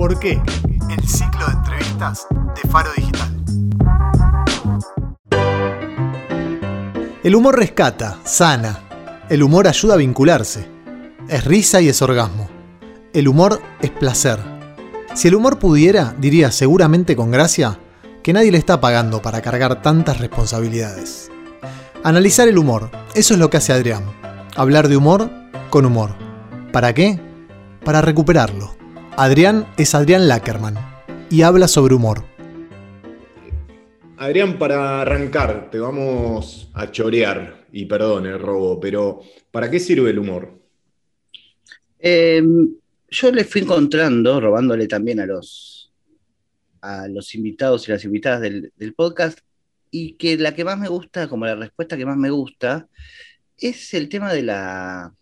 ¿Por qué? El ciclo de entrevistas de Faro Digital. El humor rescata, sana. El humor ayuda a vincularse. Es risa y es orgasmo. El humor es placer. Si el humor pudiera, diría seguramente con gracia, que nadie le está pagando para cargar tantas responsabilidades. Analizar el humor, eso es lo que hace Adrián. Hablar de humor con humor. ¿Para qué? Para recuperarlo. Adrián es Adrián Lackerman y habla sobre humor. Adrián, para arrancar, te vamos a chorear, y perdón el robo, pero ¿para qué sirve el humor? Em, yo le fui encontrando, robándole también a los, a los invitados y las invitadas del, podcast, y que la que más me gusta, como la respuesta que más me gusta, es el tema de la,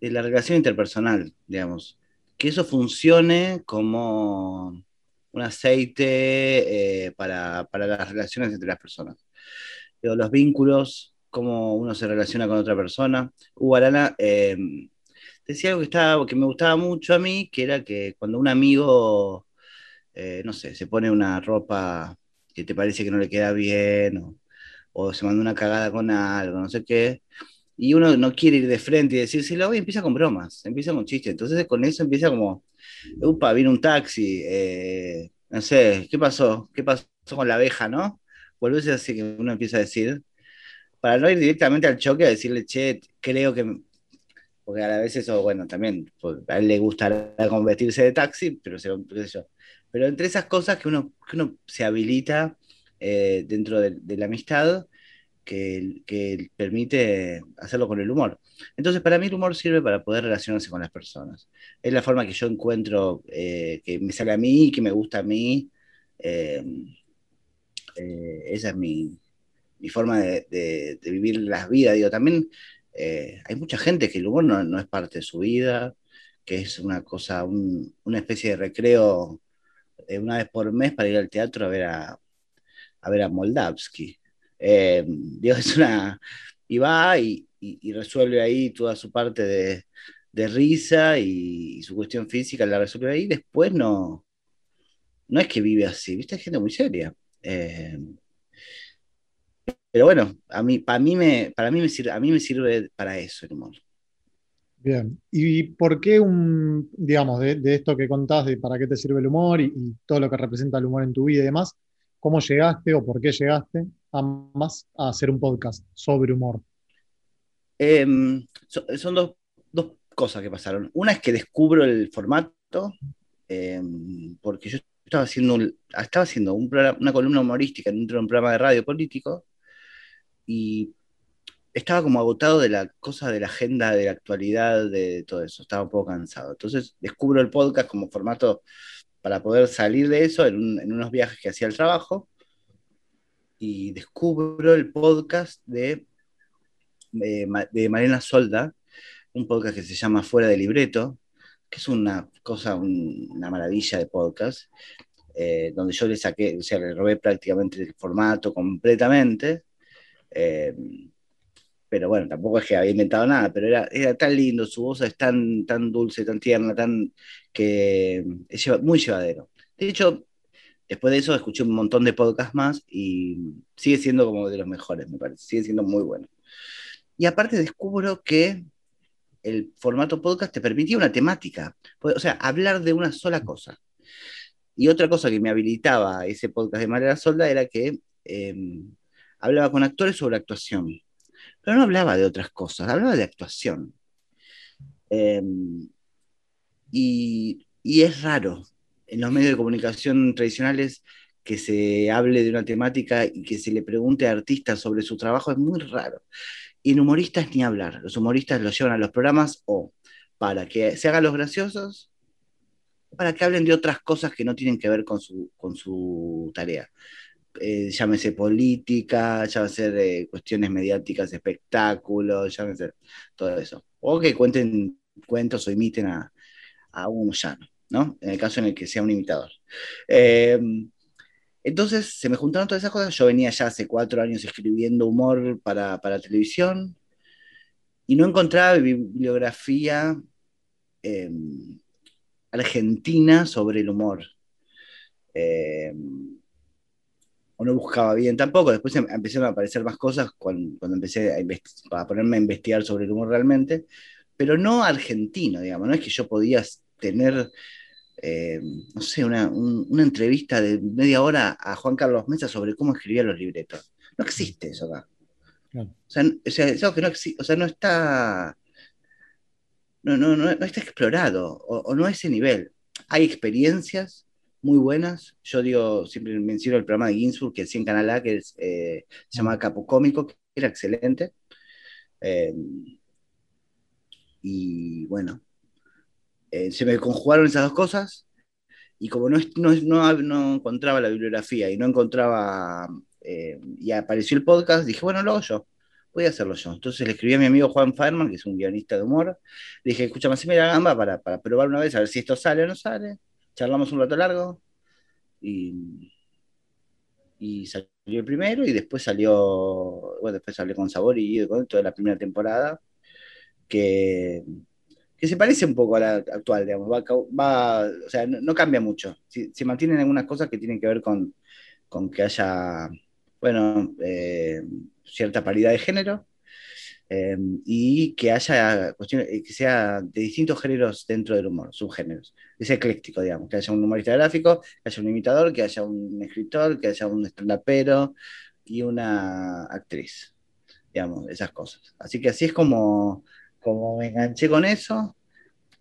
de la relación interpersonal, digamos. Que eso funcione como un aceite eh, para, las relaciones entre las personas. los vínculos, cómo uno se relaciona con otra persona. Hugo Arana eh, decía algo que, estaba, que me gustaba mucho a mí, que era que cuando un amigo, eh, no sé, se pone una ropa que te parece que no le queda bien, o se manda una cagada con algo, no sé qué, y uno no quiere ir de frente y decírselo, y empieza con bromas, empieza con chistes. Entonces con eso empieza como, upa, vino un taxi, eh, no sé, ¿qué pasó? ¿Qué pasó con la abeja, no? Volvés así que uno empieza a decir, para no ir directamente al choque a decirle, che, creo que, porque a vez eso, bueno, también, pues, a él le gusta convertirse de taxi, pero, se, yo. pero entre esas cosas que uno, que uno se habilita eh, dentro de, de la amistad, que, permite hacerlo con el humor. Entonces, para mí el humor sirve para poder relacionarse con las personas. Es la forma que yo encuentro eh, que me sale a mí, que me gusta a mí. Eh, eh, esa es mi, forma de, vivir las vidas. Digo, también hay mucha gente que el humor no, es parte de su vida, que es una cosa, una especie de recreo una vez por mes para ir al teatro a ver a, a ver a Moldavsky. Eh, Dios es una. y va y, resuelve ahí toda su parte de, risa y, su cuestión física la resuelve ahí. Después no. No es que vive así, ¿viste? Hay gente muy seria. Eh, pero bueno, a mí, para, mí me, para mí me sirve, a mí me sirve para eso el humor. Bien, ¿y por qué un, digamos, de, esto que contás, de para qué te sirve el humor y, todo lo que representa el humor en tu vida y demás, cómo llegaste o por qué llegaste a más a hacer un podcast sobre humor? Em, son dos, cosas que pasaron. Una es que descubro el formato, em, porque yo estaba haciendo, estaba haciendo una columna humorística dentro de un programa de radio político y estaba como agotado de la cosa de la agenda, de la actualidad, de todo eso. Estaba un poco cansado. Entonces descubro el podcast como formato para poder salir de eso en, unos viajes que hacía el trabajo y descubro el podcast de, de, Mariana Solda, un podcast que se llama Fuera de Libreto, que es una cosa, una maravilla de podcast, eh, donde yo le saqué, o sea, le robé prácticamente el formato completamente. Eh, pero bueno, tampoco es que había inventado nada, pero era, era tan lindo, su voz es tan, tan dulce, tan tierna, tan que es muy llevadero. De hecho, después de eso escuché un montón de podcasts más y sigue siendo como de los mejores, me parece, sigue siendo muy bueno. Y aparte descubro que el formato podcast te permitía una temática, o sea, hablar de una sola cosa. Y otra cosa que me habilitaba ese podcast de María Solda era que em, hablaba con actores sobre actuación pero no hablaba de otras cosas, hablaba de actuación. Em, y, es raro en los medios de comunicación tradicionales que se hable de una temática y que se le pregunte a artistas sobre su trabajo, es muy raro. Y en humoristas ni hablar, los humoristas los llevan a los programas o para que se hagan los graciosos, para que hablen de otras cosas que no tienen que ver con su, con su tarea. Eh, llámese política, llámese de cuestiones mediáticas, espectáculos, llámese todo eso. O que cuenten cuentos o imiten a, a un llano, En el caso en el que sea un imitador. Em, entonces se me juntaron todas esas cosas. Yo venía ya hace cuatro años escribiendo humor para, para televisión y no encontraba bibliografía em, argentina sobre el humor. Eh, o no buscaba bien tampoco. Después em, empezaron a aparecer más cosas cuando, empecé a, ponerme a investigar sobre el humor realmente, pero no argentino, digamos. No es que yo podía tener, eh, no sé, una, entrevista de media hora a Juan Carlos Mesa sobre cómo escribía los libretos. No existe eso acá. O, sea, es algo que no o sea, no está. No, no, no, está explorado, o, o no a ese nivel. Hay experiencias muy buenas. Yo digo, siempre menciono el programa de Ginsburg que hacía en Canal A, que es, eh, se llama Capo Cómico, que era excelente. Eh, y bueno, eh, se me conjugaron esas dos cosas. Y como no, no, no, encontraba la bibliografía y no encontraba, y apareció el podcast, dije, bueno, lo hago yo voy a hacerlo yo. Entonces le escribí a mi amigo Juan Farman, que es un guionista de humor. Le dije, escúchame, me la gamba para, para probar una vez, a ver si esto sale o no sale charlamos un rato largo y, y salió el primero y después salió, bueno, después salió con Sabor y con toda la primera temporada, que, que se parece un poco a la actual, digamos, va, o sea, no, cambia mucho, se, mantienen algunas cosas que tienen que ver con, con que haya, bueno, eh, cierta paridad de género, eh, y que haya cuestiones, eh, que sea de distintos géneros dentro del humor, subgéneros, sea ecléctico, digamos, que haya un humorista gráfico, que haya un imitador, que haya un escritor, que haya un stand y una actriz, digamos, esas cosas. Así que así es como, como me enganché con eso.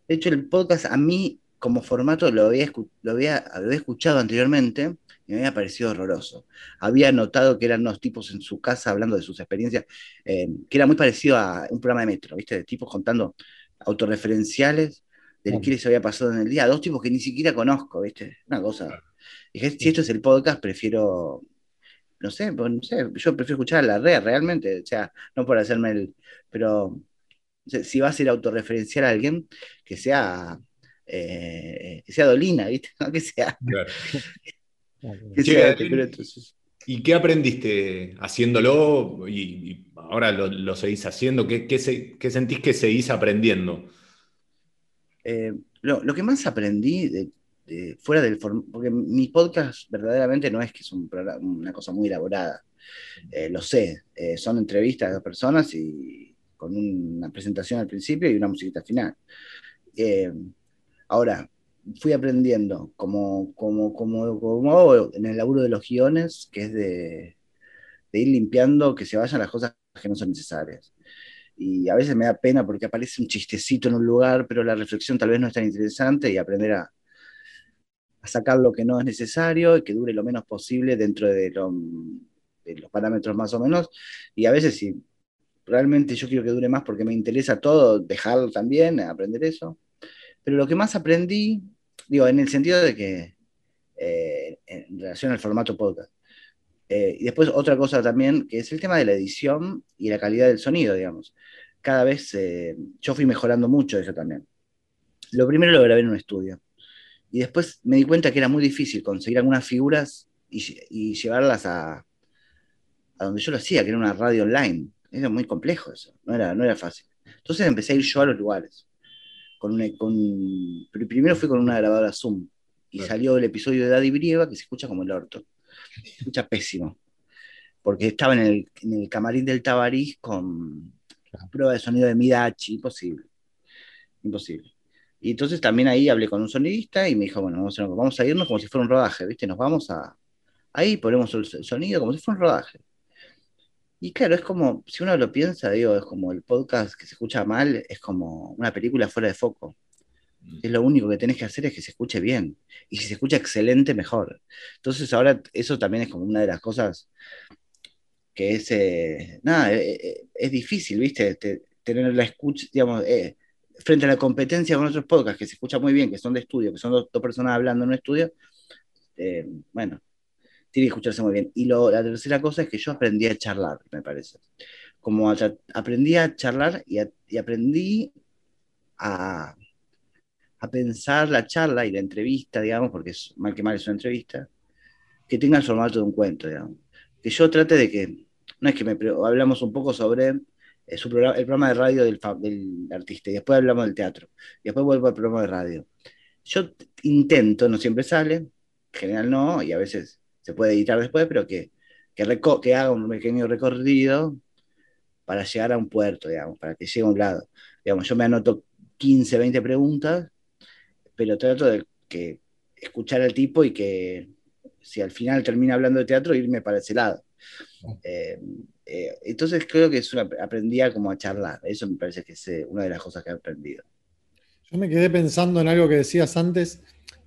De hecho, el podcast a mí como formato lo había, lo había, lo había escuchado anteriormente me había parecido horroroso. Había notado que eran unos tipos en su casa hablando de sus experiencias, eh, que era muy parecido a un programa de metro, ¿viste? De tipos contando autorreferenciales de qué les había pasado en el día. Dos tipos que ni siquiera conozco, ¿viste? Una cosa. Dije, si esto es el podcast, prefiero. No sé, pues, no sé, yo prefiero escuchar a la red realmente, o sea, no por hacerme el. Pero si va a ser autorreferencial a alguien, que sea. Eh, que sea Dolina, ¿viste? No que sea. ¿Y qué aprendiste haciéndolo y, ahora lo, seguís haciendo? ¿Qué, sentís que seguís aprendiendo? Eh, lo, que más aprendí de, fuera del porque mi podcast verdaderamente no es que es una cosa muy elaborada, eh, lo sé, eh, son entrevistas de dos personas y con una presentación al principio y una musiquita final. ahora, fui aprendiendo, como, como, como, como en el laburo de los guiones, que es de, ir limpiando, que se vayan las cosas que no son necesarias. Y a veces me da pena porque aparece un chistecito en un lugar, pero la reflexión tal vez no es tan interesante y aprender a, a sacar lo que no es necesario y que dure lo menos posible dentro de, de los parámetros más o menos. Y a veces si realmente yo quiero que dure más porque me interesa todo, dejarlo también, aprender eso. Pero lo que más aprendí, digo, en el sentido de que, eh, en relación al formato podcast. Eh, y después otra cosa también, que es el tema de la edición y la calidad del sonido, digamos. Cada vez eh, yo fui mejorando mucho eso también. Lo primero lo grabé en un estudio. Y después me di cuenta que era muy difícil conseguir algunas figuras y, llevarlas a, a, donde yo lo hacía, que era una radio online. Era muy complejo eso, no era, no era fácil. Entonces empecé a ir yo a los lugares con, con primero fui con una grabadora Zoom y salió el episodio de Daddy Brieva que se escucha como el orto. Se escucha pésimo. Porque estaba en el, en el camarín del Tabarís con prueba de sonido de Midachi, imposible. Imposible. Y entonces también ahí hablé con un sonidista y me dijo, bueno, vamos a, irnos como si fuera un rodaje, ¿viste? Nos vamos a... Ahí ponemos el sonido como si fuera un rodaje. Y claro, es como, si uno lo piensa, digo, es como el podcast que se escucha mal, es como una película fuera de foco. Mm. Es lo único que tenés que hacer es que se escuche bien. Y si se escucha excelente, mejor. Entonces ahora eso también es como una de las cosas que es, eh, nada, eh, eh, es difícil, ¿viste? tener la escucha, digamos, frente a la competencia con otros podcasts que se escucha muy bien, que son de estudio, que son dos, dos personas hablando en un estudio, bueno, tiene que escucharse muy bien. Y lo, la tercera cosa es que yo aprendí a charlar, me parece. Como aprendí a charlar y, aprendí a, a, pensar la charla y la entrevista, digamos, porque es mal que mal es una entrevista, que tenga el formato de un cuento, digamos. Que yo trate de que, no es que hablamos un poco sobre eh, el programa de radio del, del, artista, y después hablamos del teatro, y después vuelvo al programa de radio. yo intento, no siempre sale, en general no, y a veces se puede editar después, pero que, que, haga un pequeño recorrido para llegar a un puerto, digamos, para que llegue a un lado. Digamos, yo me anoto 15, 20 preguntas, pero trato de que escuchar al tipo y que si al final termina hablando de teatro, irme para ese lado. Eh, eh, entonces creo que es una, aprendía como a charlar, eso me parece que es eh, una de las cosas que he aprendido. Yo me quedé pensando en algo que decías antes,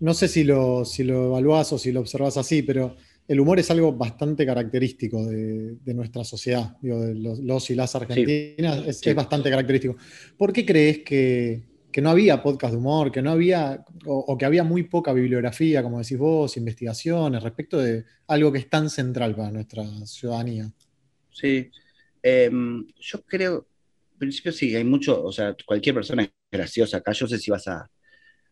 no sé si lo, si lo evaluás o si lo observas así, pero el humor es algo bastante característico de, nuestra sociedad, digo, de los, y las argentinas, es, bastante característico. ¿Por qué crees que, no había podcast de humor, que no había, o, que había muy poca bibliografía, como decís vos, investigaciones respecto de algo que es tan central para nuestra ciudadanía? Sí, em, yo creo, en principio sí, hay mucho, o sea, cualquier persona es graciosa acá, yo sé si vas a,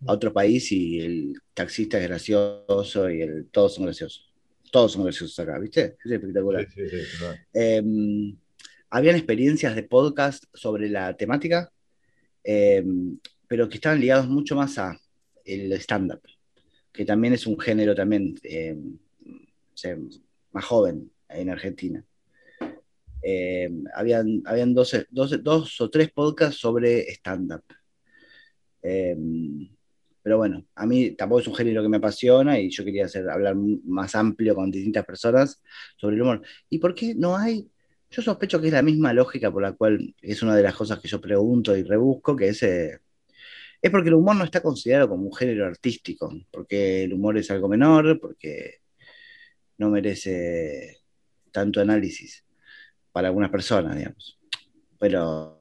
a otro país y el taxista es gracioso y el, todos son graciosos todos son graciosos acá, ¿viste? Es espectacular. Em, habían experiencias de podcast sobre la temática, em, pero que estaban ligados mucho más a el stand-up, que también es un género también em, más joven en Argentina. habían habían dos, dos, o tres podcasts sobre stand-up. Pero bueno, a mí tampoco es un género que me apasiona y yo quería hacer, hablar más amplio con distintas personas sobre el humor. ¿Y por qué no hay? Yo sospecho que es la misma lógica por la cual es una de las cosas que yo pregunto y rebusco, que es, eh, es porque el humor no está considerado como un género artístico, porque el humor es algo menor, porque no merece tanto análisis para algunas personas, digamos pero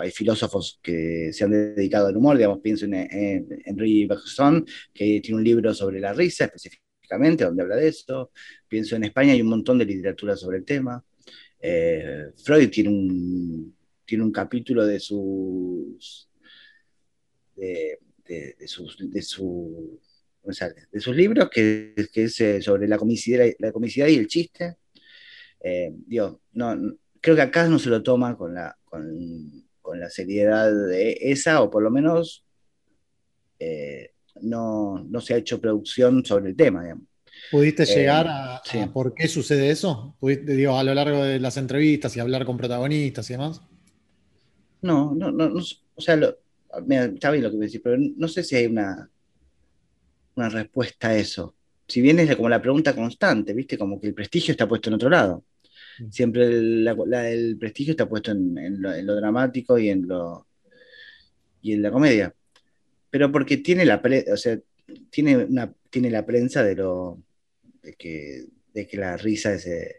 hay filósofos que se han dedicado al humor, digamos, pienso en, Henry Bergson, que tiene un libro sobre la risa específicamente, donde habla de esto, pienso en España, hay un montón de literatura sobre el tema, eh, Freud tiene un, tiene un capítulo de sus... De, sus, de, su, de sus libros que, es eh, sobre la comicidad, la comicidad y el chiste. Eh, no, creo que acá no se lo toma con la, con, la seriedad de esa, o por lo menos eh, no, se ha hecho producción sobre el tema, ¿Pudiste eh, llegar a, por qué sucede eso? ¿Pudiste, digo, a lo largo de las entrevistas y hablar con protagonistas y demás? No, no, no, o sea, está bien lo que me decís, pero no sé si hay una, una respuesta a eso. Si bien es como la pregunta constante, ¿viste? Como que el prestigio está puesto en otro lado. Siempre el prestigio está puesto en, lo, dramático y en, lo, y en la comedia. Pero porque tiene la, o sea, tiene, una, tiene la prensa de, lo, de, que, de que la risa es, eh,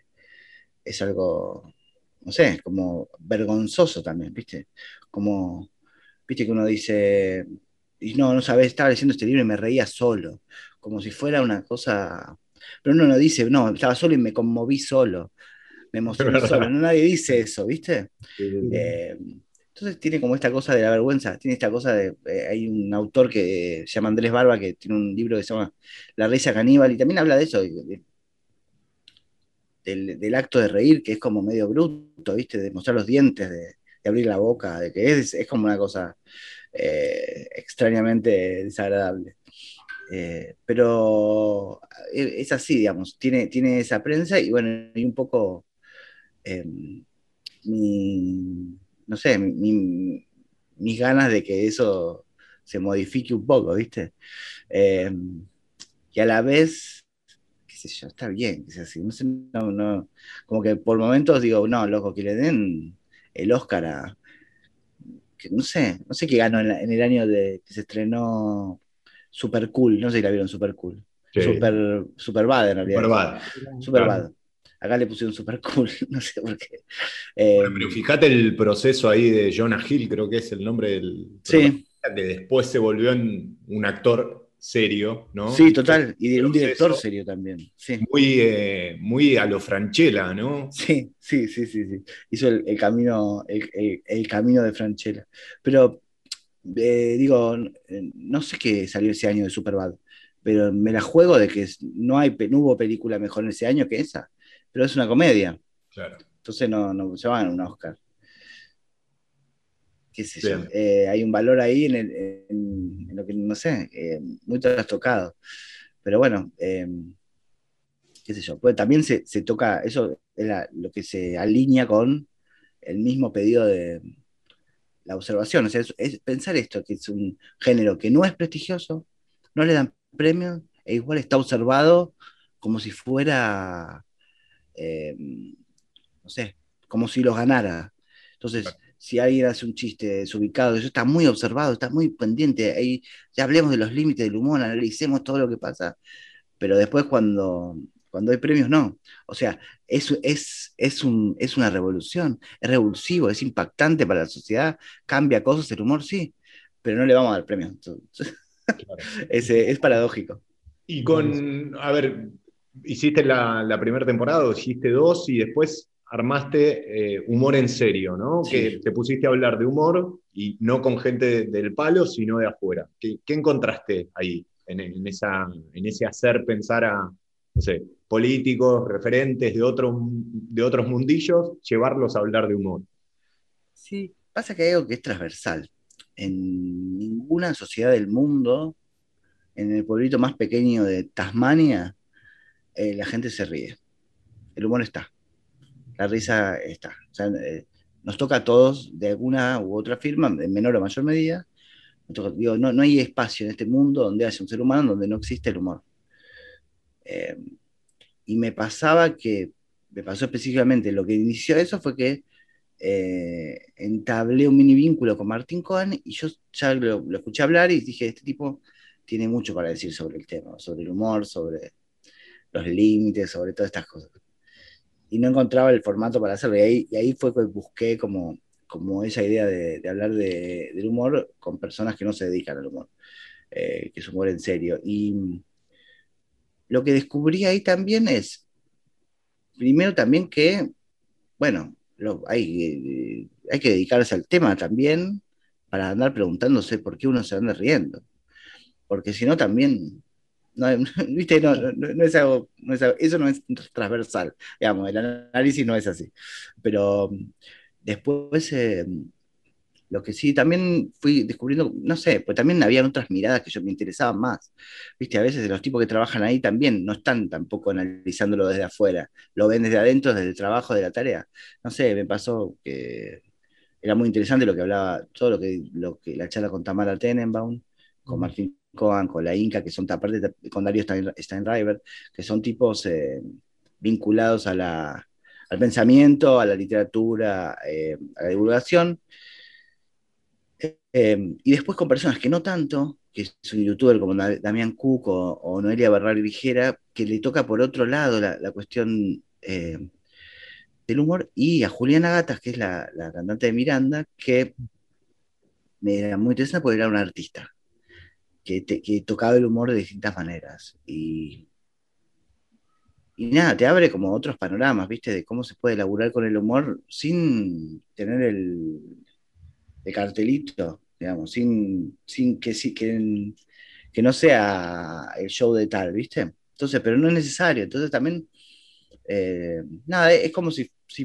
es algo, no sé, como vergonzoso también, ¿viste? Como, viste que uno dice, y no, no sabes, estaba leyendo este libro y me reía solo, como si fuera una cosa, pero uno no dice, no, estaba solo y me conmoví solo me emocionó solo. No, nadie dice eso, ¿viste? Eh, entonces tiene como esta cosa de la vergüenza, tiene esta cosa de. Eh, hay un autor que se llama Andrés Barba que tiene un libro que se llama La risa caníbal y también habla de eso, del, acto de reír, que es como medio bruto, ¿viste? De mostrar los dientes, de, abrir la boca, de que es, es como una cosa eh, extrañamente desagradable. pero es así, digamos, tiene, tiene esa prensa y bueno, y un poco Em, no sé, mis ganas de que eso se modifique un poco, ¿viste? Em, y a la vez, qué sé yo, está bien que sea así. No sé, no, como que por momentos digo, no, loco, que le den el Oscar a. Que no sé, no sé qué ganó en, el año de que se estrenó Super Cool, no sé si la vieron Super Cool. Super, super Bad en realidad. Super Bad. Super Bad. Acá le pusieron super cool, no sé por qué. pero eh, fíjate el proceso ahí de Jonah Hill, creo que es el nombre del. Sí. Que después se volvió en un actor serio, ¿no? Sí, total, y de un director serio también. Sí. Muy, eh, muy a lo Franchella, ¿no? Sí, sí, sí, sí, sí. Hizo el, camino, el, camino de Franchella. Pero eh, digo, no sé qué salió ese año de Superbad, pero me la juego de que no, hay, no hubo película mejor en ese año que esa pero es una comedia. Claro. Entonces no, no se van a un Oscar. qué sé yo. Eh, hay un valor ahí en, lo que, no sé, eh, muy trastocado. Pero bueno, eh, qué sé yo. Pues también se, toca, eso es lo que se alinea con el mismo pedido de la observación. O sea, es, pensar esto, que es un género que no es prestigioso, no le dan premios, e igual está observado como si fuera, no sé, como si los ganara. Entonces, si alguien hace un chiste desubicado, eso está muy observado, está muy pendiente. Ahí ya hablemos de los límites del humor, analicemos todo lo que pasa, pero después cuando, cuando hay premios, no. O sea, es, es, es, un, es una revolución, es revulsivo, es impactante para la sociedad, cambia cosas, el humor sí, pero no le vamos a dar premios. es, es paradójico. Y con, a ver, hiciste la, la primera temporada, hiciste dos y después armaste eh, humor en serio, ¿no? Que te pusiste a hablar de humor y no con gente del palo, sino de afuera. ¿Qué, encontraste ahí, en, esa, en ese hacer pensar a, no sé, políticos, referentes de, otros de otros mundillos, llevarlos a hablar de humor? Sí, pasa que hay algo que es transversal. En ninguna sociedad del mundo, en el pueblito más pequeño de Tasmania, eh, la gente se ríe. El humor está la risa está. Eh, nos toca a todos de alguna u otra firma, en menor o mayor medida. digo, no, no, hay espacio en este mundo donde haya un ser humano donde no existe el humor. Eh, y me pasaba que, me pasó específicamente, lo que inició eso fue que eh, entablé un mini vínculo con Martín Cohen y yo ya lo, lo, escuché hablar y dije, este tipo tiene mucho para decir sobre el tema, sobre el humor, sobre los límites, sobre todas estas cosas y no encontraba el formato para hacerlo. Y ahí, y ahí fue que busqué como, como esa idea de, hablar de, del humor con personas que no se dedican al humor, eh, que es humor en serio. Y lo que descubrí ahí también es, primero también que, bueno, hay, hay que dedicarse al tema también para andar preguntándose por qué uno se anda riendo. Porque si no, también no, ¿viste? No, no, es algo, eso no es transversal, digamos, el análisis no es así. Pero mm, después, eh, lo que sí, también fui descubriendo, no sé, pues también había otras miradas que yo me interesaban más. Viste, a veces los tipos que trabajan ahí también no están tampoco analizándolo desde afuera, lo ven desde adentro, desde el trabajo, de la tarea. No sé, me pasó que era muy interesante lo que hablaba, todo lo que, lo que la charla con Tamara Tenenbaum, con Martín con la Inca, que son aparte con Dario Steinreiber, que son tipos eh, vinculados a la, al pensamiento, a la literatura, eh, a la divulgación. Eh, y después con personas que no tanto, que es un youtuber como Damián Cook o, Noelia Barral Vigera, que le toca por otro lado la, cuestión del humor, y a Juliana Gatas, que es la, la cantante de Miranda, que me era muy interesante porque era una artista que, tocaba el humor de distintas maneras. Y, y nada, te abre como otros panoramas, ¿viste? De cómo se puede elaborar con el humor sin tener el, cartelito, digamos, sin, sin que, que, que no sea el show de tal, ¿viste? Entonces, pero no es necesario. Entonces también, eh, nada, es como si, si,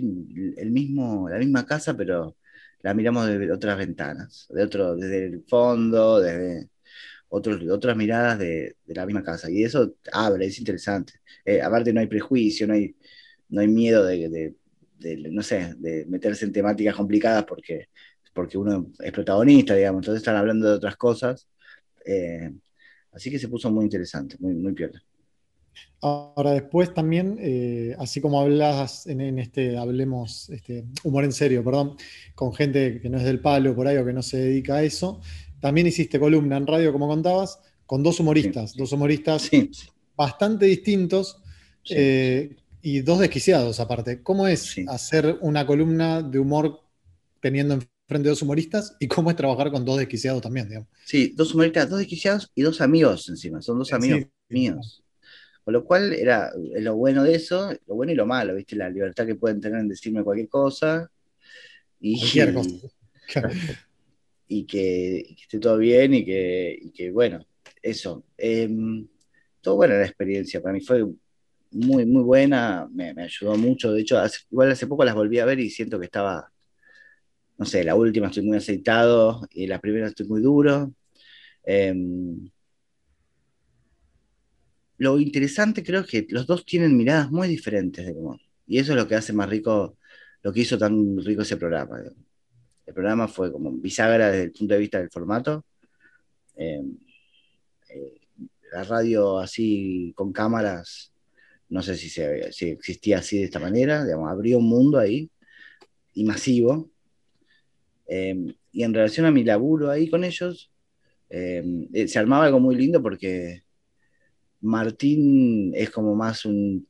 el mismo, la misma casa, pero la miramos de otras ventanas, de otro, desde el fondo, desde otras miradas de, la misma casa. Y eso abre, es interesante. Eh, aparte no hay prejuicio, no hay, no hay miedo de, no sé, de meterse en temáticas complicadas porque, porque uno es protagonista, digamos. Entonces están hablando de otras cosas. Eh, así que se puso muy interesante, muy, muy piola. Ahora después también, eh, así como hablas en, este, hablemos, este, humor en serio, perdón, con gente que no es del palo por ahí o que no se dedica a eso, también hiciste columna en radio, como contabas, con dos humoristas, dos humoristas bastante distintos eh, y dos desquiciados aparte. ¿Cómo es hacer una columna de humor teniendo enfrente dos humoristas y cómo es trabajar con dos desquiciados también? Sí, dos humoristas, dos desquiciados y dos amigos encima, son dos amigos míos. Con lo cual era lo bueno de eso, lo bueno y lo malo, ¿viste? La libertad que pueden tener en decirme cualquier cosa. Y, cualquier cosa. y que, esté todo bien y que, bueno, eso. Em, todo buena la experiencia, para mí fue muy, muy buena, me, ayudó mucho, de hecho, igual hace poco las volví a ver y siento que estaba no sé, la última estoy muy aceitado y la primera estoy muy duro. Em, lo interesante creo es que los dos tienen miradas muy diferentes del humor. Y eso es lo que hace más rico, lo que hizo tan rico ese programa. El programa fue como bisagra desde el punto de vista del formato. Em, eh, la radio así con cámaras, no sé si, se, si existía así de esta manera, digamos, abrió un mundo ahí y masivo. Em, y en relación a mi laburo ahí con ellos, em, eh, se armaba algo muy lindo porque Martín es como más un,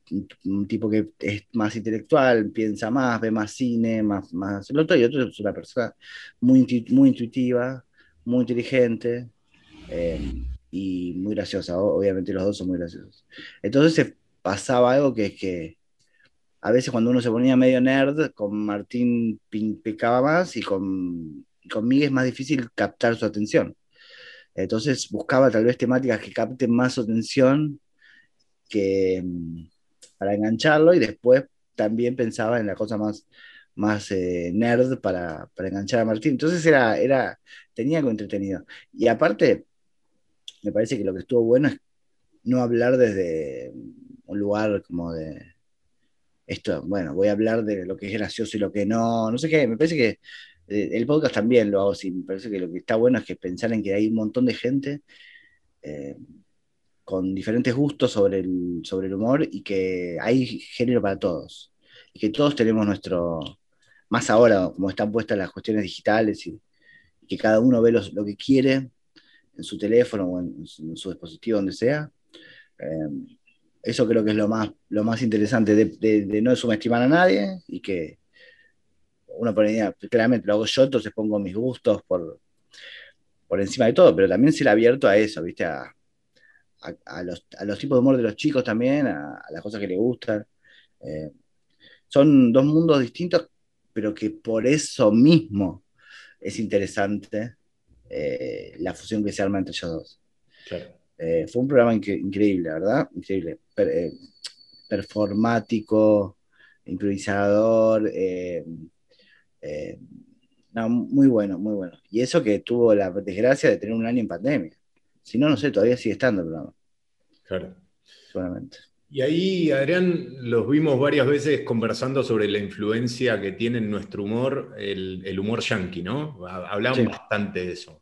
tipo que es más intelectual, piensa más, ve más cine, más, más el otro, y otro es una persona muy, muy intuitiva, muy inteligente em, y muy graciosa. Obviamente los dos son muy graciosos. Entonces se pasaba algo que es que a veces cuando uno se ponía medio nerd, con Martín picaba más y con, conmigo es más difícil captar su atención. Entonces buscaba tal vez temáticas que capten más atención que, mm, para engancharlo y después también pensaba en la cosa más, más eh, nerd para, para, enganchar a Martín. Entonces era, era, tenía algo entretenido. Y aparte, me parece que lo que estuvo bueno es no hablar desde un lugar como de esto, bueno, voy a hablar de lo que es gracioso y lo que no, no sé qué, me parece que el podcast también lo hago así, me parece que lo que está bueno es que pensar en que hay un montón de gente eh, con diferentes gustos sobre el, sobre el humor y que hay género para todos, y que todos tenemos nuestro, más ahora como están puestas las cuestiones digitales y, que cada uno ve lo que quiere en su teléfono o en, su dispositivo, donde sea. Eh, eso creo que es lo más, lo más interesante, de, no subestimar a nadie y que uno idea, claramente lo hago yo, entonces pongo mis gustos por, por encima de todo, pero también ser abierto a eso, ¿viste? A, los, tipos de humor de los chicos también, a, las cosas que les gustan. Eh, son dos mundos distintos, pero que por eso mismo es interesante eh, la fusión que se arma entre ellos dos. Claro. Eh, fue un programa increíble, ¿verdad? Increíble. Eh, performático, improvisador. Eh, muy bueno, muy bueno. Y eso que tuvo la desgracia de tener un año en pandemia. Si no, no sé, todavía sigue estando el programa. Claro. Solamente. Y ahí, Adrián, los vimos varias veces conversando sobre la influencia que tiene en nuestro humor el, humor yankee, ¿no? Hablamos bastante de eso.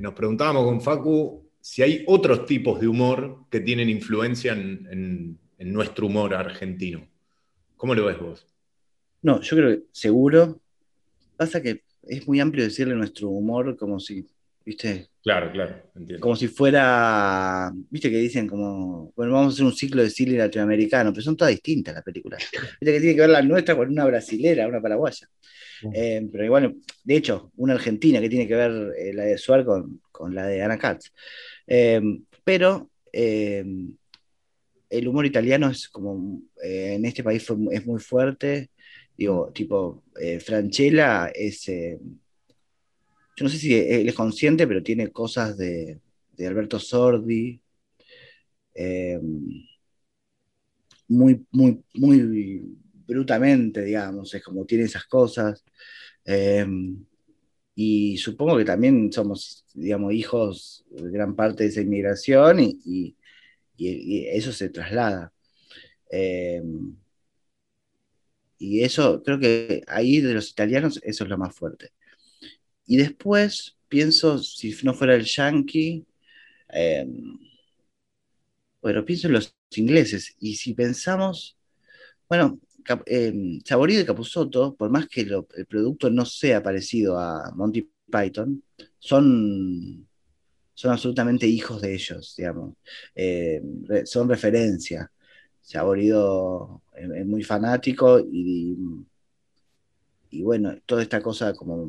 nos preguntábamos con Facu si hay otros tipos de humor que tienen influencia en, nuestro humor argentino. ¿Cómo lo ves vos? No, yo creo que seguro. Pasa que es muy amplio decirle nuestro humor como si, ¿viste? Claro, claro, entiendo. Como si fuera, ¿viste que dicen como, bueno, vamos a hacer un ciclo de cine latinoamericano, pero son todas distintas las películas. Viste que tiene que ver la nuestra con una brasilera, una paraguaya. Eh, pero igual, de hecho, una argentina que tiene que ver eh, la de Suar con, con la de Ana Katz. Em, pero em, el humor italiano es como, eh, en este país es muy fuerte, digo, tipo, eh, Franchella es, em, yo no sé si él es consciente, pero tiene cosas de, Alberto Sordi, muy, muy, muy brutamente, digamos, es como tiene esas cosas. Y supongo que también somos, digamos, hijos de gran parte de esa inmigración y, eso se traslada. Eh, y eso, creo que ahí de los italianos, eso es lo más fuerte. Y después pienso, si no fuera el yankee, eh, bueno, pienso en los ingleses. Y si pensamos, bueno, eh, Saborido y Capusotto, por más que el producto no sea parecido a Monty Python, son, son absolutamente hijos de ellos, digamos. Eh, son referencia. Saborido es, muy fanático y, y, bueno, toda esta cosa como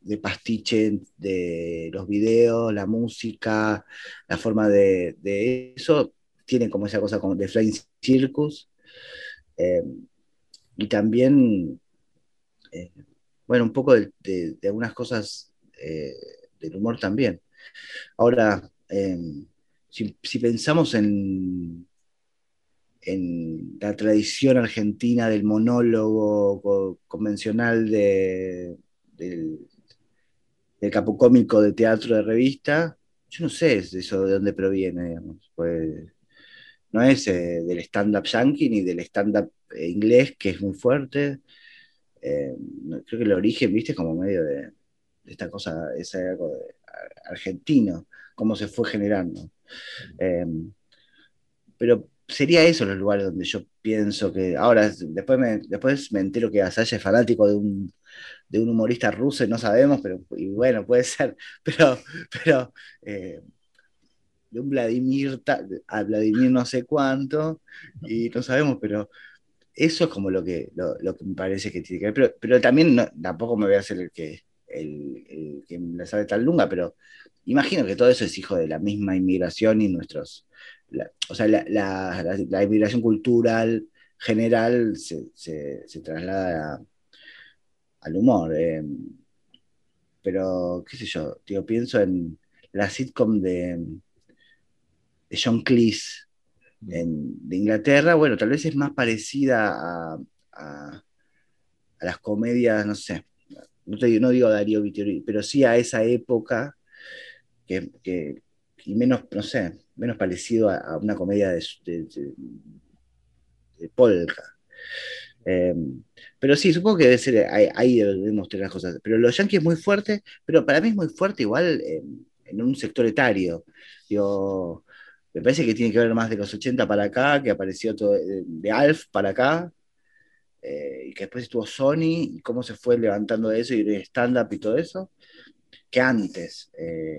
de pastiche de los videos, la música, la forma de, eso, tiene como esa cosa como de Flying Circus. Eh, y también, eh, bueno, un poco de, algunas cosas eh, del humor también. Ahora, em, si, pensamos en, en la tradición argentina del monólogo convencional de, del, del capo cómico de teatro de revista, yo no sé eso de dónde proviene, digamos. Pues, no es eh, del stand-up yankee ni del stand-up eh, inglés, que es muy fuerte. Eh, creo que el origen, viste, como medio de, esta cosa, ese algo argentino, cómo se fue generando. pero sería eso los lugares donde yo pienso que. Ahora, después me, después me entero que Asaya es fanático de un, de un humorista ruso y no sabemos, pero y bueno, puede ser. Pero, pero de un Vladimir, a Vladimir no sé cuánto, y no sabemos, pero eso es como lo que, lo, que me parece que tiene que ver. Pero, pero también tampoco me voy a hacer el que, el, que la sabe tan lunga, pero imagino que todo eso es hijo de la misma inmigración y nuestros. O sea, la, inmigración cultural general se, traslada al humor. Eh. pero, qué sé yo, tío, pienso en la sitcom de de John Cleese de Inglaterra, bueno, tal vez es más parecida a, las comedias, no sé, no, no digo Darío Vittori, pero sí a esa época que, y menos, no sé, menos parecido a, una comedia de, de, polka. Eh, pero sí, supongo que debe ser ahí, debemos tener las cosas. Pero los Yankees es muy fuerte, pero para mí es muy fuerte igual en un sector etario. Digo, me parece que tiene que ver más de los 80 para acá, que apareció todo, eh, de Alf para acá, eh, y que después estuvo Sony, y cómo se fue levantando de eso, y de stand-up y todo eso, que antes,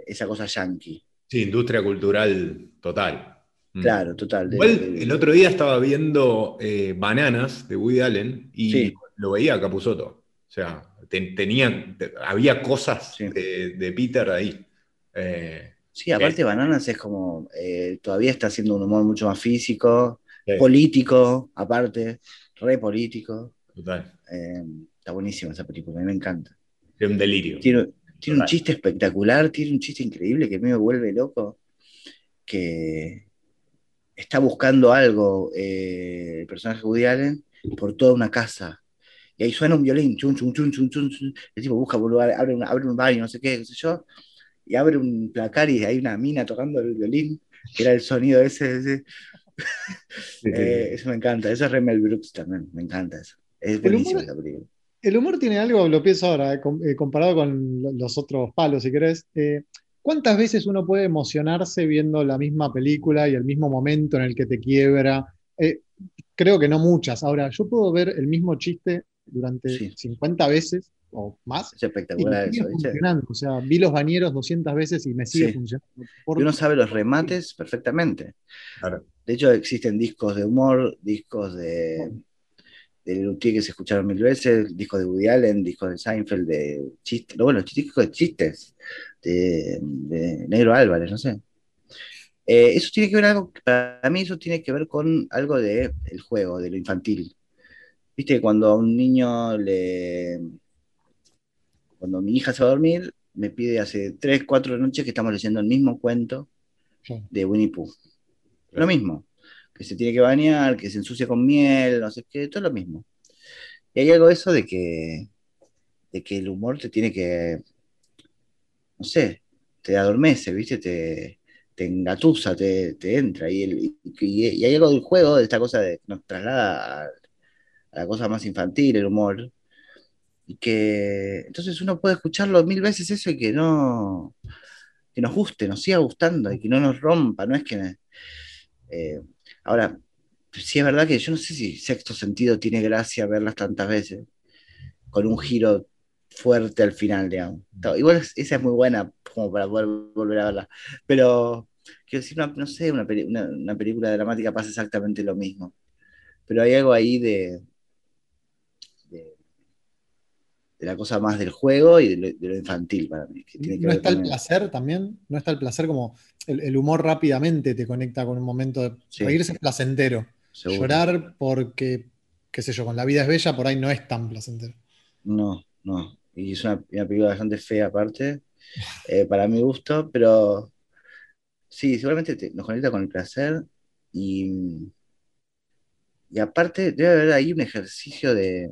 esa cosa yankee. Sí, industria cultural total. Mm. Claro, total. el otro día estaba viendo Bananas de Woody Allen y lo veía a Capuzoto. O sea, tenían, había cosas de, Peter ahí. Sí, aparte Bananas es como, eh, todavía está haciendo un humor mucho más físico, político, aparte, re político. Total. Eh, está buenísima esa película, a mí me encanta. Es un delirio. Tiene, un chiste espectacular, tiene un chiste increíble que a mí me vuelve loco, que está buscando algo eh, el personaje Woody Allen por toda una casa. Y ahí suena un violín, chun, chun, chun, chun, chun, el tipo busca un lugar, abre, abre un baño, no sé qué, qué sé yo, y abre un placar y hay una mina tocando el violín, que era el sonido ese. Eh, eso me encanta. Eso es Remel Brooks también, me encanta eso. Es buenísimo esa película. El humor tiene algo, lo pienso ahora, eh, eh, comparado con los otros palos, si querés. ¿Cuántas veces uno puede emocionarse viendo la misma película y el mismo momento en el que te quiebra? creo que no muchas. Ahora, yo puedo ver el mismo chiste durante 50 veces o más. Es espectacular eso, O sea, vi los bañeros 200 veces y me sigue funcionando. Y uno sabe los remates perfectamente. De hecho, existen discos de humor, discos de, de Luthier que se escucharon mil veces, discos de Woody Allen, discos de Seinfeld, de chistes, bueno, discos de chistes, de, Negro Álvarez, no sé. Eh, eso tiene que ver algo, para mí eso tiene que ver con algo del el juego, de lo infantil. Viste, cuando a un niño le, cuando mi hija se va a dormir, me pide hace tres, cuatro noches que estamos leyendo el mismo cuento de Winnie Pooh. Lo mismo, que se tiene que bañar, que se ensucia con miel, no sé qué, todo lo mismo. Y hay algo de eso de que, de que el humor te tiene que, no sé, te adormece, ¿viste? Te, te engatusa, te, entra. Y, y, hay algo del juego, de esta cosa de nos traslada a, a la cosa más infantil, el humor, y que entonces uno puede escucharlo mil veces eso y que no, que nos guste, nos siga gustando y que no nos rompa, no es que... Eh, ahora, sí es verdad que yo no sé si sexto sentido tiene gracia verlas tantas veces, con un giro fuerte al final, digamos. Igual esa es muy buena como para poder volver a verla, pero quiero decir, no sé, una, una película dramática pasa exactamente lo mismo, pero hay algo ahí de, de la cosa más del juego y de lo, infantil para mí. ¿No está el placer también? ¿No está el placer como el, humor rápidamente te conecta con un momento de reírse placentero? Llorar porque, qué sé yo, con la vida es bella por ahí no es tan placentero. No, no. Y es una, película bastante fea aparte, eh, para mi gusto, pero sí, seguramente nos conecta con el placer y, y aparte debe haber ahí un ejercicio de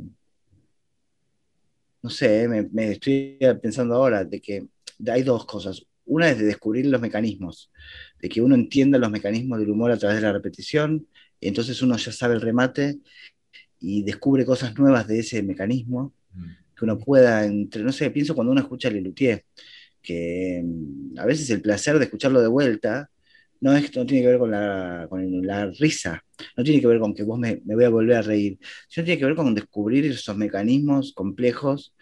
no sé, me, estoy pensando ahora de que hay dos cosas. Una es de descubrir los mecanismos, de que uno entienda los mecanismos del humor a través de la repetición, y entonces uno ya sabe el remate y descubre cosas nuevas de ese mecanismo mm. que uno pueda, entre, no sé, pienso cuando uno escucha a Lelutier, que mm, a veces el placer de escucharlo de vuelta no, es, no tiene que ver con la, con la risa, no tiene que ver con que vos me, me, voy a volver a reír, sino tiene que ver con descubrir esos mecanismos complejos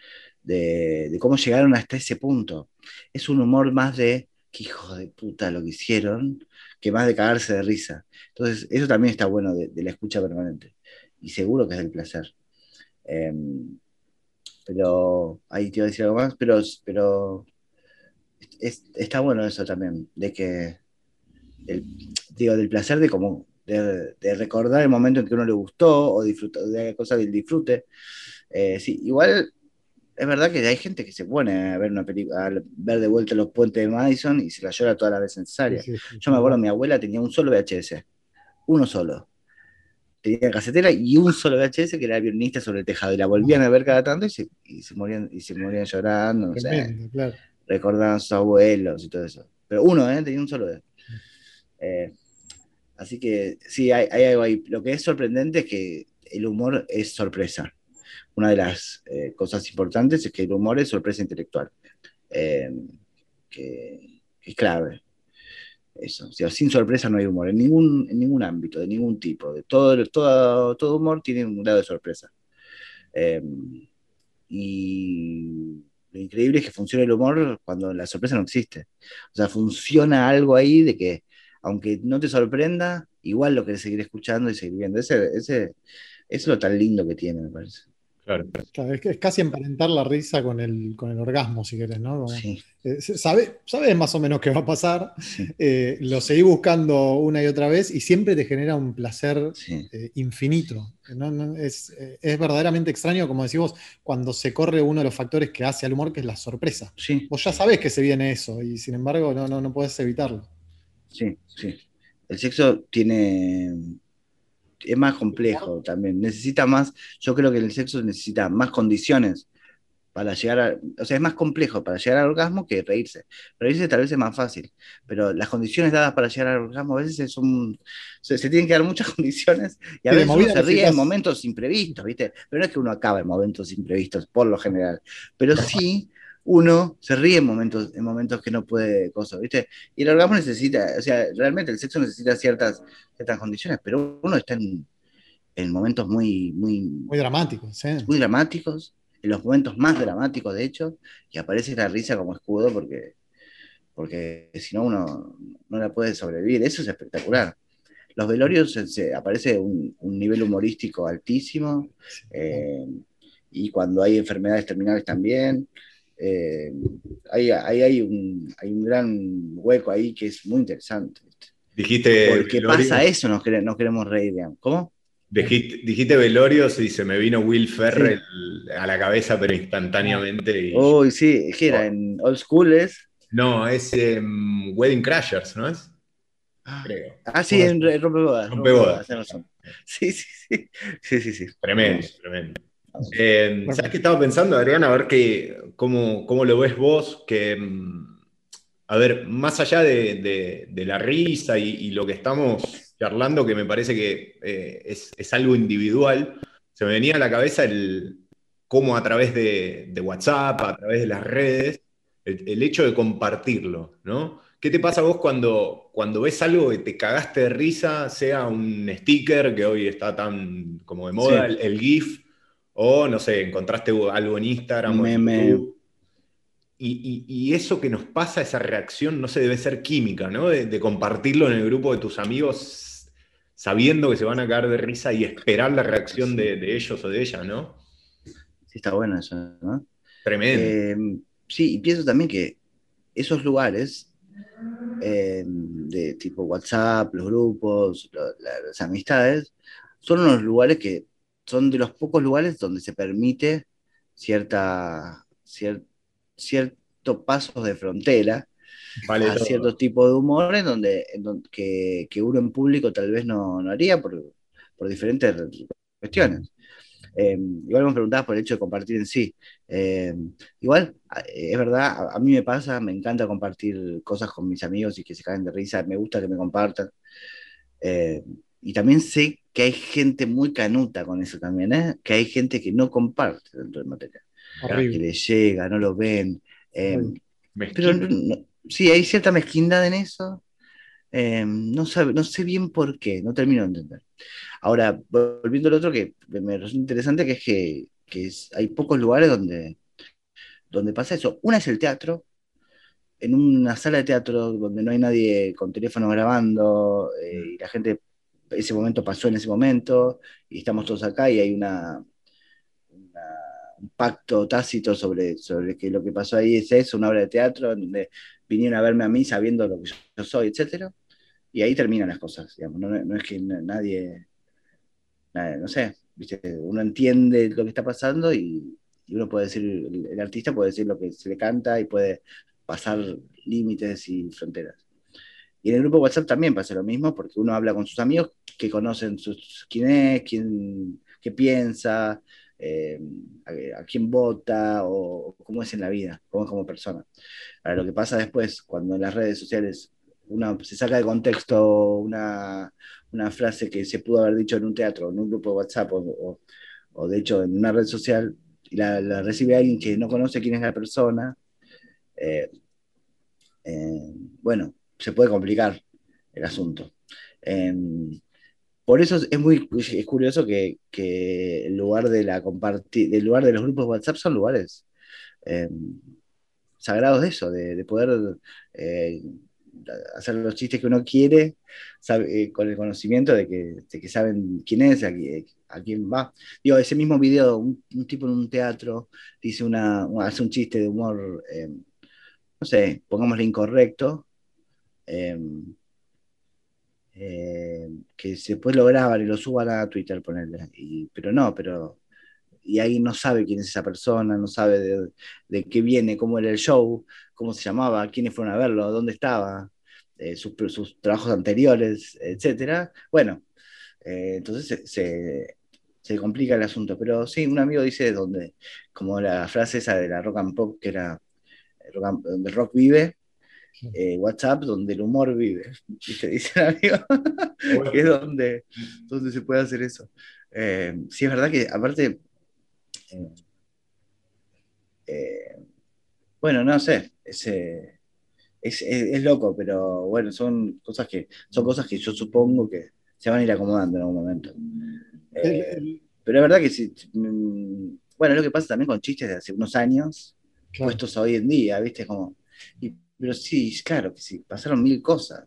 de, cómo llegaron hasta ese punto. Es un humor más de, que hijo de puta lo que hicieron, que más de cagarse de risa. Entonces, eso también está bueno de, de la escucha permanente. Y seguro que es del placer. Em, pero ahí te iba a decir algo más, pero, pero está bueno eso también, de que, digo, del placer de como, de, recordar el momento en que uno le gustó o disfrutó, de cosas del disfrute. Eh, sí, igual es verdad que hay gente que se pone a ver una película, a ver de vuelta los puentes de Madison y se la llora todas las veces necesarias. Yo me acuerdo, mi abuela tenía un solo VHS, uno solo. Tenía casetera y un solo VHS que era violinista sobre el tejado. Y la volvían a ver cada tanto y se, y se morían, y se morían llorando. o sea, claro recordaban a sus abuelos y todo eso. Pero uno, ¿eh? Tenía un solo. Eh, así que sí, hay, algo ahí. Lo que es sorprendente es que el humor es sorpresa. Una de las eh, cosas importantes es que el humor es sorpresa intelectual. Eh, que, es clave. Eso. sin sorpresa no hay humor, en ningún, en ningún ámbito, de ningún tipo. De todo, todo, todo humor tiene un grado de sorpresa. y lo increíble es que funciona el humor cuando la sorpresa no existe. O sea, funciona algo ahí de que, aunque no te sorprenda, igual lo querés seguir escuchando y seguir viendo. Ese, ese, es lo tan lindo que tiene, me parece. Claro. es, casi emparentar la risa con el, con el orgasmo, si querés, ¿no? sí. Eh, sabes más o menos qué va a pasar, eh, lo seguís buscando una y otra vez y siempre te genera un placer eh, infinito. es, verdaderamente extraño, como decimos, cuando se corre uno de los factores que hace al humor, que es la sorpresa. Vos ya sabés que se viene eso y sin embargo no, no, no podés evitarlo. Sí, sí. El sexo tiene es más complejo también. Necesita más, yo creo que el sexo necesita más condiciones para llegar a, o sea, es más complejo para llegar al orgasmo que reírse. Reírse tal vez es más fácil, pero las condiciones dadas para llegar al orgasmo a veces son, se, se tienen que dar muchas condiciones y a veces uno se ríe en momentos imprevistos, ¿viste? Pero no es que uno acaba en momentos imprevistos, por lo general, pero sí uno se ríe en momentos, en momentos que no puede cosas, ¿viste? Y el orgasmo necesita, o sea, realmente el sexo necesita ciertas, ciertas condiciones, pero uno está en, en momentos muy, muy, muy dramáticos, ¿sí? Muy dramáticos, en los momentos más dramáticos, de hecho, y aparece la risa como escudo porque, porque si no uno no la puede sobrevivir. Eso es espectacular. Los velorios se, aparece un, un, nivel humorístico altísimo, eh, y cuando hay enfermedades terminales también. Eh, ahí, hay, un, hay, un, gran hueco ahí que es muy interesante. Dijiste. Porque pasa eso, nos, queremos, queremos reír, ¿Cómo? Dijiste, dijiste, velorios y se me vino Will Ferrell a la cabeza, pero instantáneamente. Uy, sí, ¿qué era? ¿En Old School es? No, es Wedding Crashers, ¿no es? Ah, Creo. Ah, sí, en Rompebodas. Rompebodas. Sí, sí, sí. Sí, sí, sí. Tremendo, tremendo. Eh, ¿Sabes qué estaba pensando, Adriana? A ver que, cómo, cómo, lo ves vos, que, mm, a ver, más allá de, de, la risa y, lo que estamos charlando, que me parece que eh, es, es, algo individual, se me venía a la cabeza el cómo a través de, de WhatsApp, a través de las redes, el, el, hecho de compartirlo, ¿no? ¿Qué te pasa vos cuando, cuando ves algo que te cagaste de risa, sea un sticker que hoy está tan como de moda, el GIF, o, no sé, encontraste algo en Instagram o Y, eso que nos pasa, esa reacción, no sé, debe ser química, ¿no? De, compartirlo en el grupo de tus amigos sabiendo que se van a caer de risa y esperar la reacción de, ellos o de ella, ¿no? Sí, está bueno eso, ¿no? Tremendo. Em, sí, y pienso también que esos lugares em, de tipo WhatsApp, los grupos, las amistades, son unos lugares que son de los pocos lugares donde se permite cierta, cierto pasos de frontera a cierto tipo de humor en donde, que, uno en público tal vez no, haría por, diferentes cuestiones. Em, igual me preguntabas por el hecho de compartir en sí. Em, igual, es verdad, a, mí me pasa, me encanta compartir cosas con mis amigos y que se caen de risa, me gusta que me compartan. Em, y también sé que hay gente muy canuta con eso también, ¿eh? que hay gente que no comparte dentro del material, que le llega, no lo ven. pero sí, hay cierta mezquindad en eso. no, no sé bien por qué, no termino de entender. Ahora, volviendo al otro que me resulta interesante, que es que, hay pocos lugares donde, donde pasa eso. Una es el teatro, en una sala de teatro donde no hay nadie con teléfono grabando eh, y la gente, ese momento pasó en ese momento y estamos todos acá y hay una, un pacto tácito sobre, sobre que lo que pasó ahí es eso, una obra de teatro donde vinieron a verme a mí sabiendo lo que yo soy, etc. Y ahí terminan las cosas, digamos. no es que nadie no sé, uno entiende lo que está pasando y, uno puede decir, el, artista puede decir lo que se le canta y puede pasar límites y fronteras. Y en el grupo WhatsApp también pasa lo mismo, porque uno habla con sus amigos que conocen sus, quién es, quién, qué piensa, eh, a, quién vota o, cómo es en la vida, cómo es como persona. Ahora, lo que pasa después, cuando en las redes sociales uno se saca de contexto una, una frase que se pudo haber dicho en un teatro, en un grupo de WhatsApp o, o, de hecho en una red social y la, recibe alguien que no conoce quién es la persona, eh, eh, bueno, se puede complicar el asunto. Em, por eso es muy es curioso que, que, el lugar de la compartir, el lugar de los grupos de WhatsApp son lugares em, sagrados de eso, de, de poder eh, hacer los chistes que uno quiere, eh, con el conocimiento de que, saben quién es, a, quién va. Digo, ese mismo video, un, tipo en un teatro dice una, hace un chiste de humor, em, no sé, pongámosle incorrecto, em, que después lo graban y lo suban a Twitter, ponerle. pero no, pero y ahí no sabe quién es esa persona, no sabe de, qué viene, cómo era el show, cómo se llamaba, quiénes fueron a verlo, dónde estaba, eh, sus, trabajos anteriores, etc. Bueno, eh, entonces se, complica el asunto. Pero sí, un amigo dice donde, como la frase esa de la rock and pop, que era donde el rock vive, eh, WhatsApp donde el humor vive. Dice, dice el amigo, que es donde, donde se puede hacer eso. sí, es verdad que aparte eh, bueno, no sé, eh, es, loco, pero bueno, son cosas que son cosas que yo supongo que se van a ir acomodando en algún momento. Eh, pero es verdad que si, mm, bueno, es lo que pasa también con chistes de hace unos años, puestos hoy en día, ¿viste? Como, pero sí, claro que sí, pasaron mil cosas,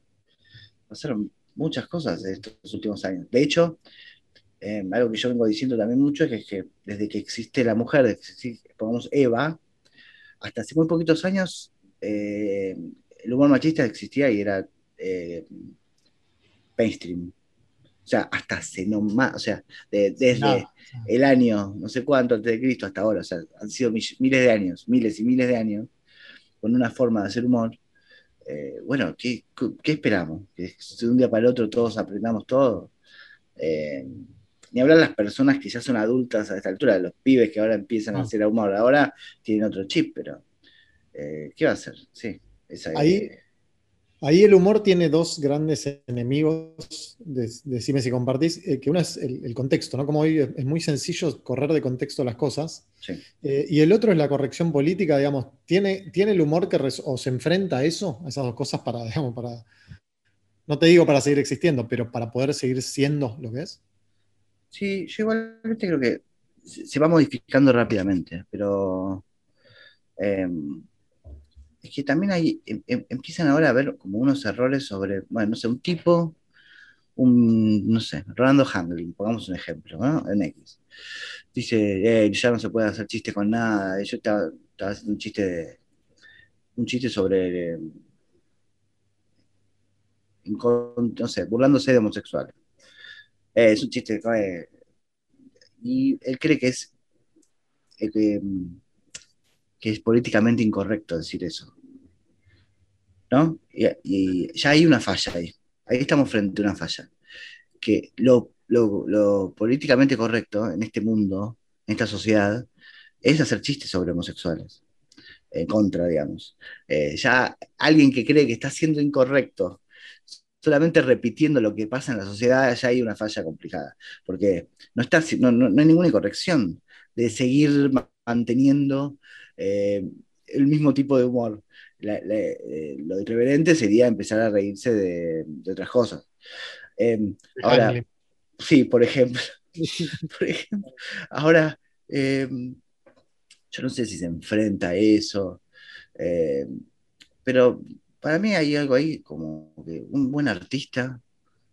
pasaron muchas cosas de estos últimos años. De hecho, eh, algo que yo vengo diciendo también mucho es que, desde que existe la mujer, desde que pongamos Eva, hasta hace muy poquitos años eh, el humor machista existía y era eh, mainstream. O sea, hasta hace no más, o sea, desde el año no sé cuánto antes de Cristo hasta ahora, o sea, han sido miles de años, miles y miles de años, con una forma de hacer humor. bueno, ¿qué, ¿qué, esperamos? ¿Que de un día para el otro todos aprendamos todo? ni hablar las personas que ya son adultas a esta altura, los pibes que ahora empiezan a ah. hacer humor, ahora tienen otro chip, pero eh, ¿qué va a hacer? Sí, ahí, ahí el humor tiene dos grandes enemigos, decime si compartís, eh, que uno es el, contexto, ¿no? Como hoy es muy sencillo correr de contexto las cosas, eh, y el otro es la corrección política, digamos, ¿tiene, tiene el humor que o se enfrenta a eso, a esas dos cosas para, digamos, para... No te digo para seguir existiendo, pero para poder seguir siendo lo que es. Sí, yo igualmente creo que se va modificando rápidamente, pero em, es que también hay, em, em, empiezan ahora a ver como unos errores sobre, bueno, no sé, un tipo, un, no sé, Rolando Handling, pongamos un ejemplo, ¿no? En X. Dice, eh, ya no se puede hacer chiste con nada, yo estaba, haciendo un chiste un chiste sobre, no sé, burlándose de homosexuales. Eh, es un chiste. y él cree que es, eh, que, es políticamente incorrecto decir eso. ¿No? Y, ya hay una falla ahí. Ahí estamos frente a una falla. Que lo, políticamente correcto en este mundo en esta sociedad es hacer chistes sobre homosexuales, en contra, digamos. Eh, ya alguien que cree que está siendo incorrecto, solamente repitiendo lo que pasa en la sociedad, ya hay una falla complicada, porque no, está, no, no, hay ninguna incorrección de seguir manteniendo eh, el mismo tipo de humor. Eh, lo irreverente sería empezar a reírse de, otras cosas. Em, ahora, sí, por ejemplo, por ejemplo ahora, em, yo no sé si se enfrenta a eso, em, pero para mí hay algo ahí como que un buen artista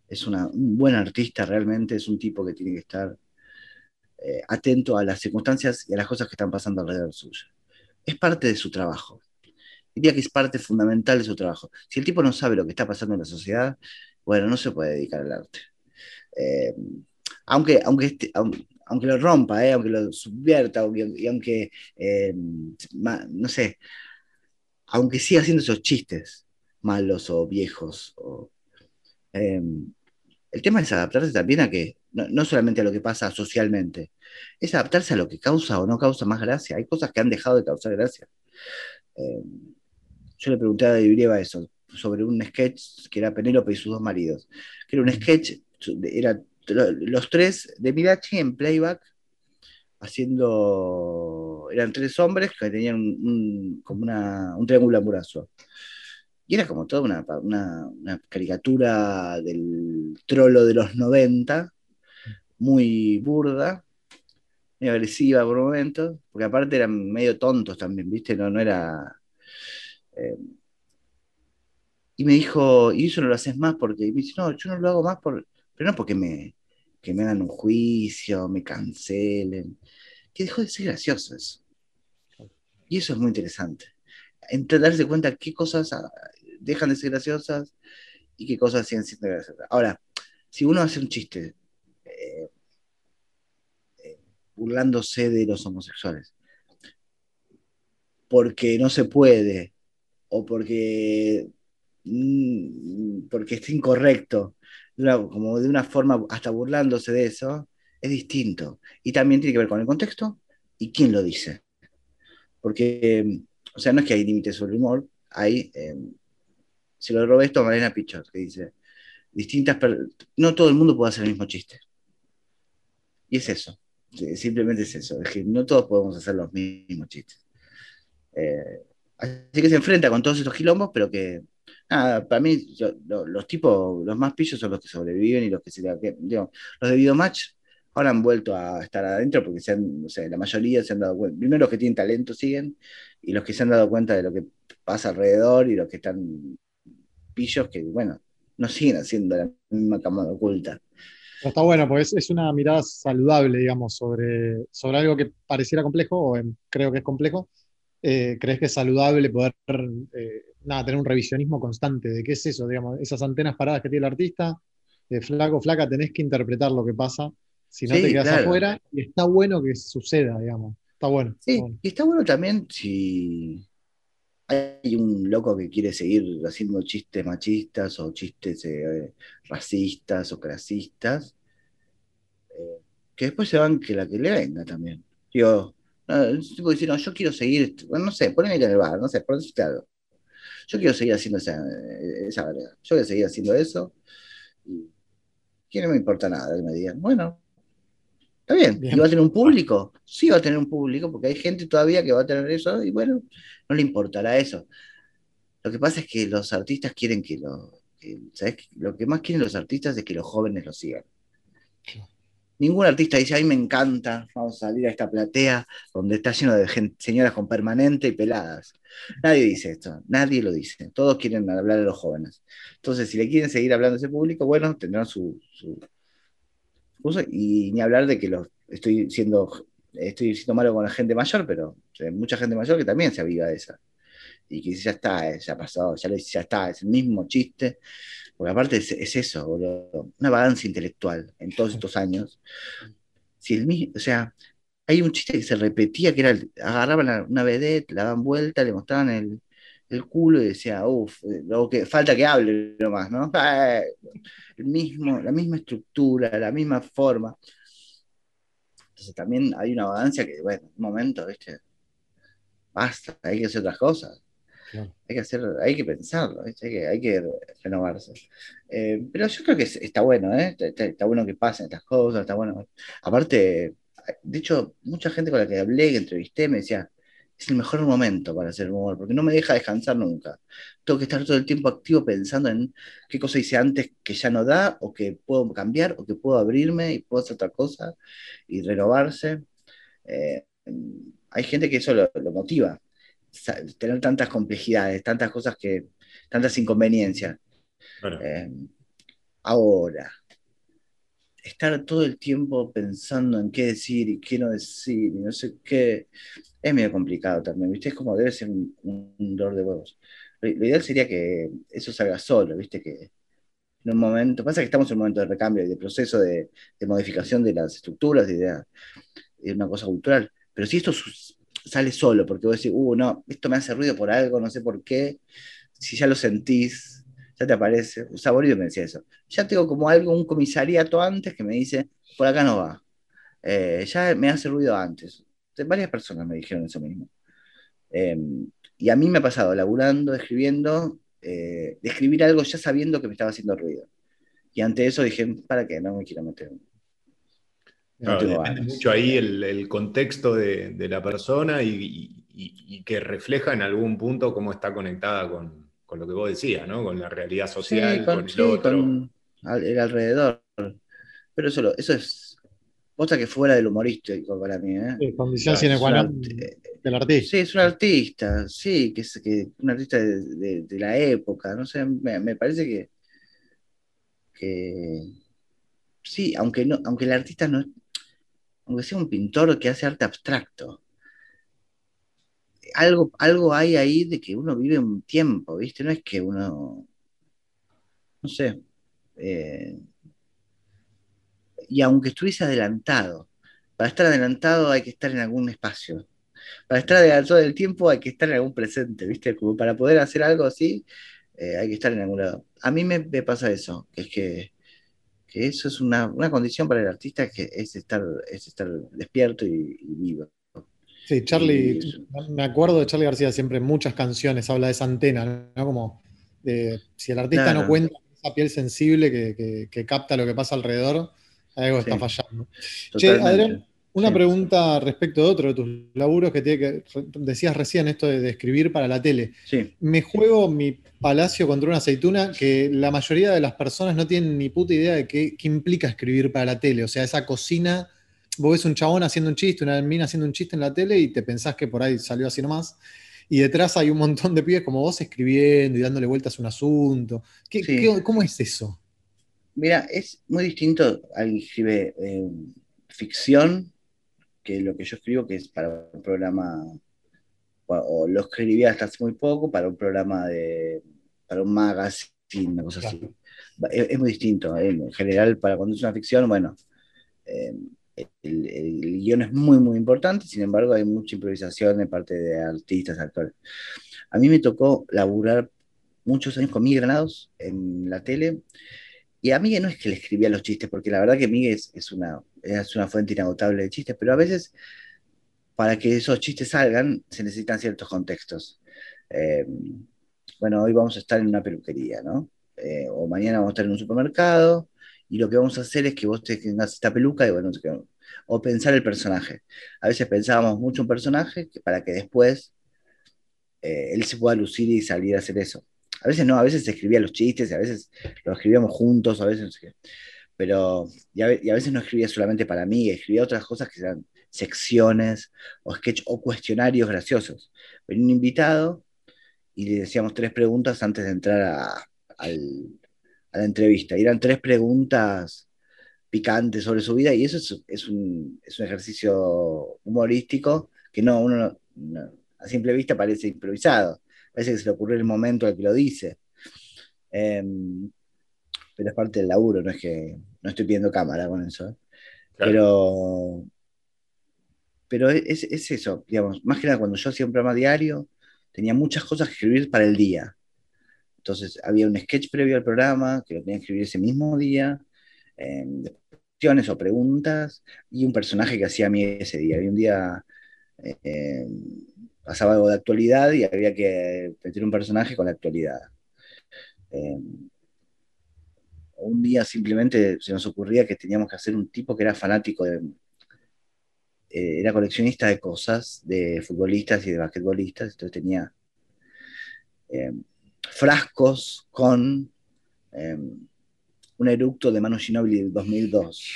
es una, un buen artista realmente, es un tipo que tiene que estar eh, atento a las circunstancias y a las cosas que están pasando alrededor suyo. Es parte de su trabajo. Diría que es parte fundamental de su trabajo. Si el tipo no sabe lo que está pasando en la sociedad, bueno, no se puede dedicar al arte. Eh, aunque, aunque, este, aunque, lo rompa, eh, aunque lo subvierta, y aunque, no sé, aunque siga haciendo esos chistes malos o viejos. El tema es adaptarse también a que no, solamente a lo que pasa socialmente, es adaptarse a lo que causa o no causa más gracia. Hay cosas que han dejado de causar gracia. Eh, yo le pregunté a Brieva eso, sobre un sketch que era Penélope y sus dos maridos, que era un sketch, era los tres de Mirachi en playback, haciendo, eran tres hombres que tenían un, como un triángulo amoroso. Y era como toda una, una, caricatura del trolo de los 90, muy burda, muy agresiva por momentos, porque aparte eran medio tontos también, ¿viste? No, no era... Eh, y me dijo, y eso no lo haces más porque, me dice, no, yo no lo hago más por, pero no porque me, que me hagan un juicio, me cancelen, que dejó de ser gracioso eso. Y eso es muy interesante. Entre darse cuenta qué cosas ah, dejan de ser graciosas y qué cosas siguen siendo graciosas. Ahora, si uno hace un chiste burlándose de los homosexuales. Porque no se puede, o porque, mm, porque está incorrecto, como de una forma hasta burlándose de eso, es distinto. Y también tiene que ver con el contexto y quién lo dice. Porque, o sea, no es que hay límites sobre el humor, hay, eh, si lo robé esto, Marina Pichot, que dice, distintas, no todo el mundo puede hacer el mismo chiste. Y es eso. Simplemente es eso, es que no todos podemos hacer los mismos chistes. Eh, así que se enfrenta con todos estos quilombos, pero que, nada, para mí, los tipos, los más pillos son los que sobreviven y los que se digamos, los de Videomatch ahora han vuelto a estar adentro porque se han, no sé, la mayoría se han dado cuenta, primero los que tienen talento siguen, y los que se han dado cuenta de lo que pasa alrededor y los que están pillos que, bueno, no siguen haciendo la misma camada oculta está bueno, pues es una mirada saludable, digamos, sobre, sobre algo que pareciera complejo, o creo que es complejo. Eh, ¿Crees que es saludable poder eh, nada, tener un revisionismo constante de qué es eso, digamos, esas antenas paradas que tiene el artista? De flaco, flaca, tenés que interpretar lo que pasa, si no te quedas afuera, y está bueno que suceda, digamos. Está bueno. Sí, y está bueno también si hay un loco que quiere seguir haciendo chistes machistas o chistes eh, racistas o clasistas, eh, que después se van que la que le venga también. Digo, no, tipo decir, no, yo quiero seguir, bueno, no sé, poneme en el bar, no sé, por decirte algo. Yo quiero seguir haciendo esa, esa Yo quiero seguir haciendo eso. Y que no me importa nada que me digan, bueno, Está bien. ¿Y va a tener un público? Sí va a tener un público, porque hay gente todavía que va a tener eso y bueno, no le importará eso. Lo que pasa es que los artistas quieren que lo... ¿sabes? Lo que más quieren los artistas es que los jóvenes lo sigan. Ningún artista dice, ay, me encanta, vamos a salir a esta platea donde está lleno de señoras con permanente y peladas. Nadie dice esto, nadie lo dice. Todos quieren hablar a los jóvenes. Entonces, si le quieren seguir hablando a ese público, bueno, tendrán su y ni hablar de que lo, estoy siendo estoy siendo malo con la gente mayor, pero hay mucha gente mayor que también se aviva de esa. Y que ya está, eh, ya ha pasado, ya, está, es el mismo chiste. Porque aparte es, eso, una vagancia intelectual en todos estos años. Si el, o sea, hay un chiste que se repetía, que era, agarraban una vedette, la daban vuelta, le mostraban el, el culo y decía, uff, que falta que hable nomás, ¿no? El mismo, la misma estructura, la misma forma. Entonces también hay una vagancia que, bueno, un momento, ¿viste? Basta, hay que hacer otras cosas. Hay que hacer, hay que pensarlo, hay que, hay que renovarse. Eh, pero yo creo que está bueno, ¿eh? está, bueno que pasen estas cosas, está bueno. Aparte, de hecho, mucha gente con la que hablé, que entrevisté, me decía, es el mejor momento para hacer humor, porque no me deja descansar nunca. Tengo que estar todo el tiempo activo pensando en qué cosa hice antes que ya no da, o que puedo cambiar, o que puedo abrirme y puedo hacer otra cosa y renovarse. Eh, hay gente que eso lo, motiva, tener tantas complejidades, tantas cosas que, tantas inconveniencias. Eh, ahora, estar todo el tiempo pensando en qué decir y qué no decir y no sé qué, es medio complicado también, ¿viste? Es como debe ser un, un dolor de huevos. Lo, ideal sería que eso salga solo, ¿viste? Que en un momento, pasa que estamos en un momento de recambio y de proceso de, modificación de las estructuras, de ideas, es una cosa cultural, pero si esto sale solo, porque vos decís, uh, no, esto me hace ruido por algo, no sé por qué, si ya lo sentís, ya te aparece. Un saborido me decía eso. Ya tengo como algo, un comisariato antes que me dice, por acá no va. Eh, ya me hace ruido antes. Varias personas me dijeron eso mismo. Em, y a mí me ha pasado, laburando, escribiendo, eh, de escribir algo ya sabiendo que me estaba haciendo ruido. Y ante eso dije, ¿para qué? No me quiero meter. depende mucho ahí el, contexto de, la persona y, que refleja en algún punto cómo está conectada con, lo que vos decías, ¿no? Con la realidad social, con, el otro. el alrededor. Pero eso, eso es Otra que fuera del humorístico para mí. ¿eh? Sí, condición sine qua non del artista. Sí, es un artista, sí, que es que, un artista de, la época. No sé, me, parece que, que. Sí, aunque, no, aunque el artista no. Aunque sea un pintor que hace arte abstracto. Algo, algo hay ahí de que uno vive un tiempo, ¿viste? No es que uno. No sé. Eh, y aunque estuviese adelantado, para estar adelantado hay que estar en algún espacio. Para estar adelantado del tiempo hay que estar en algún presente, ¿viste? Como para poder hacer algo así, eh, hay que estar en algún lado. A mí me, pasa eso, que es que, eso es una, condición para el artista, que es estar, es estar despierto y, vivo. Sí, Charlie, me acuerdo de Charlie García siempre en muchas canciones habla de esa antena, ¿no? Como de, si el artista no cuenta esa piel sensible que capta lo que pasa alrededor, algo está fallando. Che, Adrián, una pregunta respecto de otro de tus laburos que, tiene que decías recién, esto de, escribir para la tele. Sí. Me juego mi palacio contra una aceituna que la mayoría de las personas no tienen ni puta idea de qué, implica escribir para la tele. O sea, esa cocina, vos ves un chabón haciendo un chiste, una mina haciendo un chiste en la tele y te pensás que por ahí salió así nomás. Y detrás hay un montón de pibes como vos escribiendo y dándole vueltas a un asunto. ¿Cómo es eso? Mira, es muy distinto. Alguien escribe eh, ficción que lo que yo escribo, que es para un programa, o lo escribía hasta hace muy poco, para un programa de, para un magazine, una cosa así. Es, muy distinto. ¿eh? En general, para cuando es una ficción, bueno, eh, el, el, guion es muy, muy importante, sin embargo, hay mucha improvisación de parte de artistas, actores. A mí me tocó laburar muchos años con Miguel Granados en la tele y a Miguel no es que le escribía los chistes, porque la verdad que Miguel es, una, es una fuente inagotable de chistes, pero a veces para que esos chistes salgan se necesitan ciertos contextos. Eh, bueno, hoy vamos a estar en una peluquería, ¿no? Eh, o mañana vamos a estar en un supermercado y lo que vamos a hacer es que vos tengas esta peluca y bueno, o pensar el personaje. A veces pensábamos mucho un personaje para que después eh, él se pueda lucir y salir a hacer eso. A veces no, a veces se escribía los chistes, a veces los escribíamos juntos, a veces no sé qué. Pero, y a, veces no escribía solamente para mí, escribía otras cosas que eran secciones o sketch o cuestionarios graciosos. Venía un invitado y le decíamos tres preguntas antes de entrar a, la entrevista. Y eran tres preguntas picantes sobre su vida y eso es, un, ejercicio humorístico que no, uno a simple vista parece improvisado parece que se le ocurrió el momento al que lo dice. Em, pero es parte del laburo, no es que no estoy pidiendo cámara con eso. ¿eh? Pero, pero es, eso, digamos, más que nada cuando yo hacía un programa diario, tenía muchas cosas que escribir para el día. Entonces había un sketch previo al programa que lo tenía que escribir ese mismo día. Em, reflexiones o preguntas y un personaje que hacía a mí ese día. Había un día eh, pasaba algo de actualidad y había que meter un personaje con la actualidad. Eh, un día simplemente se nos ocurría que teníamos que hacer un tipo que era fanático de... Eh, era coleccionista de cosas, de futbolistas y de basquetbolistas, entonces tenía frascos con un eructo de Manu Ginobili del 2002.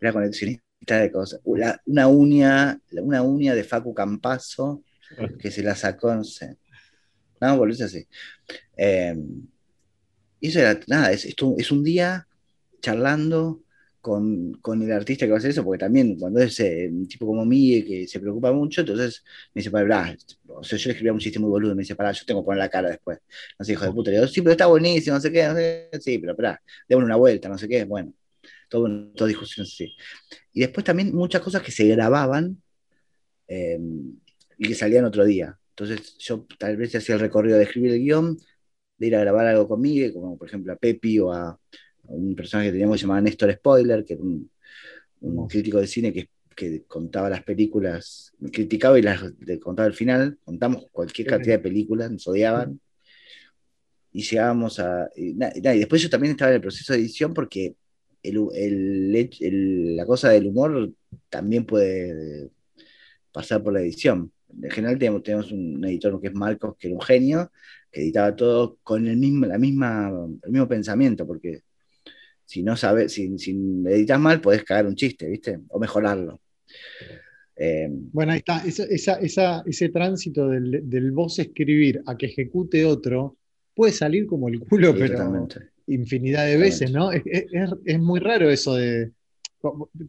Era coleccionista de cosas. una uña, una uña de Facu Campazo que se la sacó, no sé. No, así. Eh, eso era, nada, es un día charlando con, el artista que va a hacer eso, porque también cuando es eh, un tipo como mí que se preocupa mucho, entonces me dice, para, o sea, yo le escribía un chiste muy boludo, me dice, para, yo tengo que poner la cara después. No sé, hijo de puta, le digo, sí, pero está buenísimo, no sé qué, no sé, sí, pero espera, démosle una vuelta, no sé qué, bueno, todo, toda discusión así. Y después también muchas cosas que se grababan em, y que salían otro día. Entonces yo tal vez hacía el recorrido de escribir el guion, de ir a grabar algo conmigo, como por ejemplo a Pepi o a, un personaje que teníamos que se llamaba Néstor Spoiler, que era un, crítico de cine que, que, contaba las películas, criticaba y las contaba al final, contamos cualquier cantidad de películas, nos odiaban. Y llegábamos a... y después yo también estaba en el proceso de edición porque el, la cosa del humor también puede pasar por la edición. En general tenemos, un editor que es Marcos, que era un genio, que editaba todo con el mismo, la misma, el mismo pensamiento, porque si no sabes, si, si editas mal, podés cagar un chiste, ¿viste? O mejorarlo. Eh, bueno, ahí está, ese tránsito del, del vos escribir a que ejecute otro puede salir como el culo, pero infinidad de veces, ¿no? Es, muy raro eso de.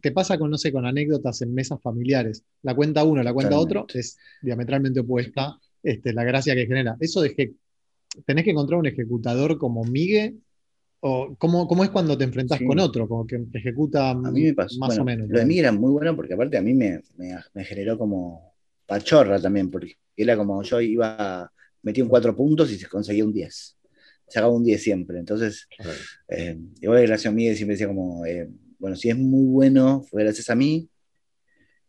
Te pasa con, no sé, con anécdotas en mesas familiares. La cuenta uno, la cuenta otro, es diametralmente opuesta este, la gracia que genera. Eso de que tenés que encontrar un ejecutador como Migue, o cómo, cómo es cuando te enfrentás con otro, como que ejecuta más o menos. Lo de Migue era muy bueno porque aparte a mí me, me, generó como pachorra también, porque era como yo iba, metía un cuatro puntos y se conseguía un 10 sacaba un 10 siempre. Entonces, eh, igual gracias a mí siempre decía como, eh, bueno, si es muy bueno, fue gracias a mí,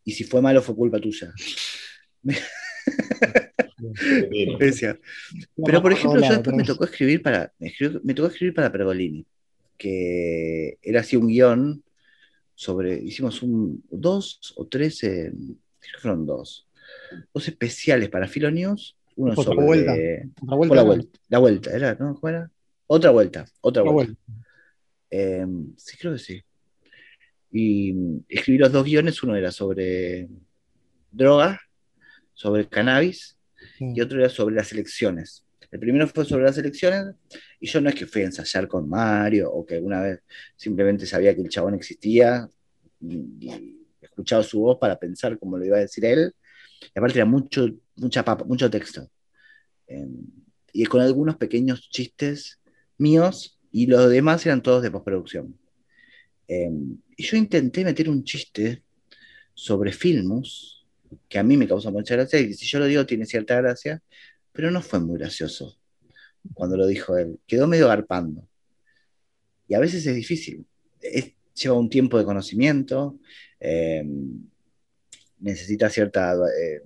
y si fue malo, fue culpa tuya. Pero por ejemplo, yo después me tocó escribir para, me, tocó escribir para Pergolini, que era así un guion sobre, hicimos un, dos o tres, creo que fueron dos, dos especiales para Filonews uno sobre. Vuelta. vuelta, la, vuelta, la vuelta, ¿era? ¿No? ¿Cómo era? Otra vuelta. Otra vuelta. Em, sí, creo que sí. Y escribí los dos guiones. Uno era sobre drogas, sobre cannabis, y otro era sobre las elecciones. El primero fue sobre las elecciones, y yo no es que fui a ensayar con Mario o que alguna vez simplemente sabía que el chabón existía y, he escuchado su voz para pensar cómo lo iba a decir él. Y aparte era mucho mucha papa, mucho texto. Em, y con algunos pequeños chistes míos y los demás eran todos de postproducción. Em, y yo intenté meter un chiste sobre Filmus, que a mí me causa mucha gracia, y si yo lo digo tiene cierta gracia, pero no fue muy gracioso cuando lo dijo él. Quedó medio garpando. Y a veces es difícil. lleva un tiempo de conocimiento, em, necesita cierta eh,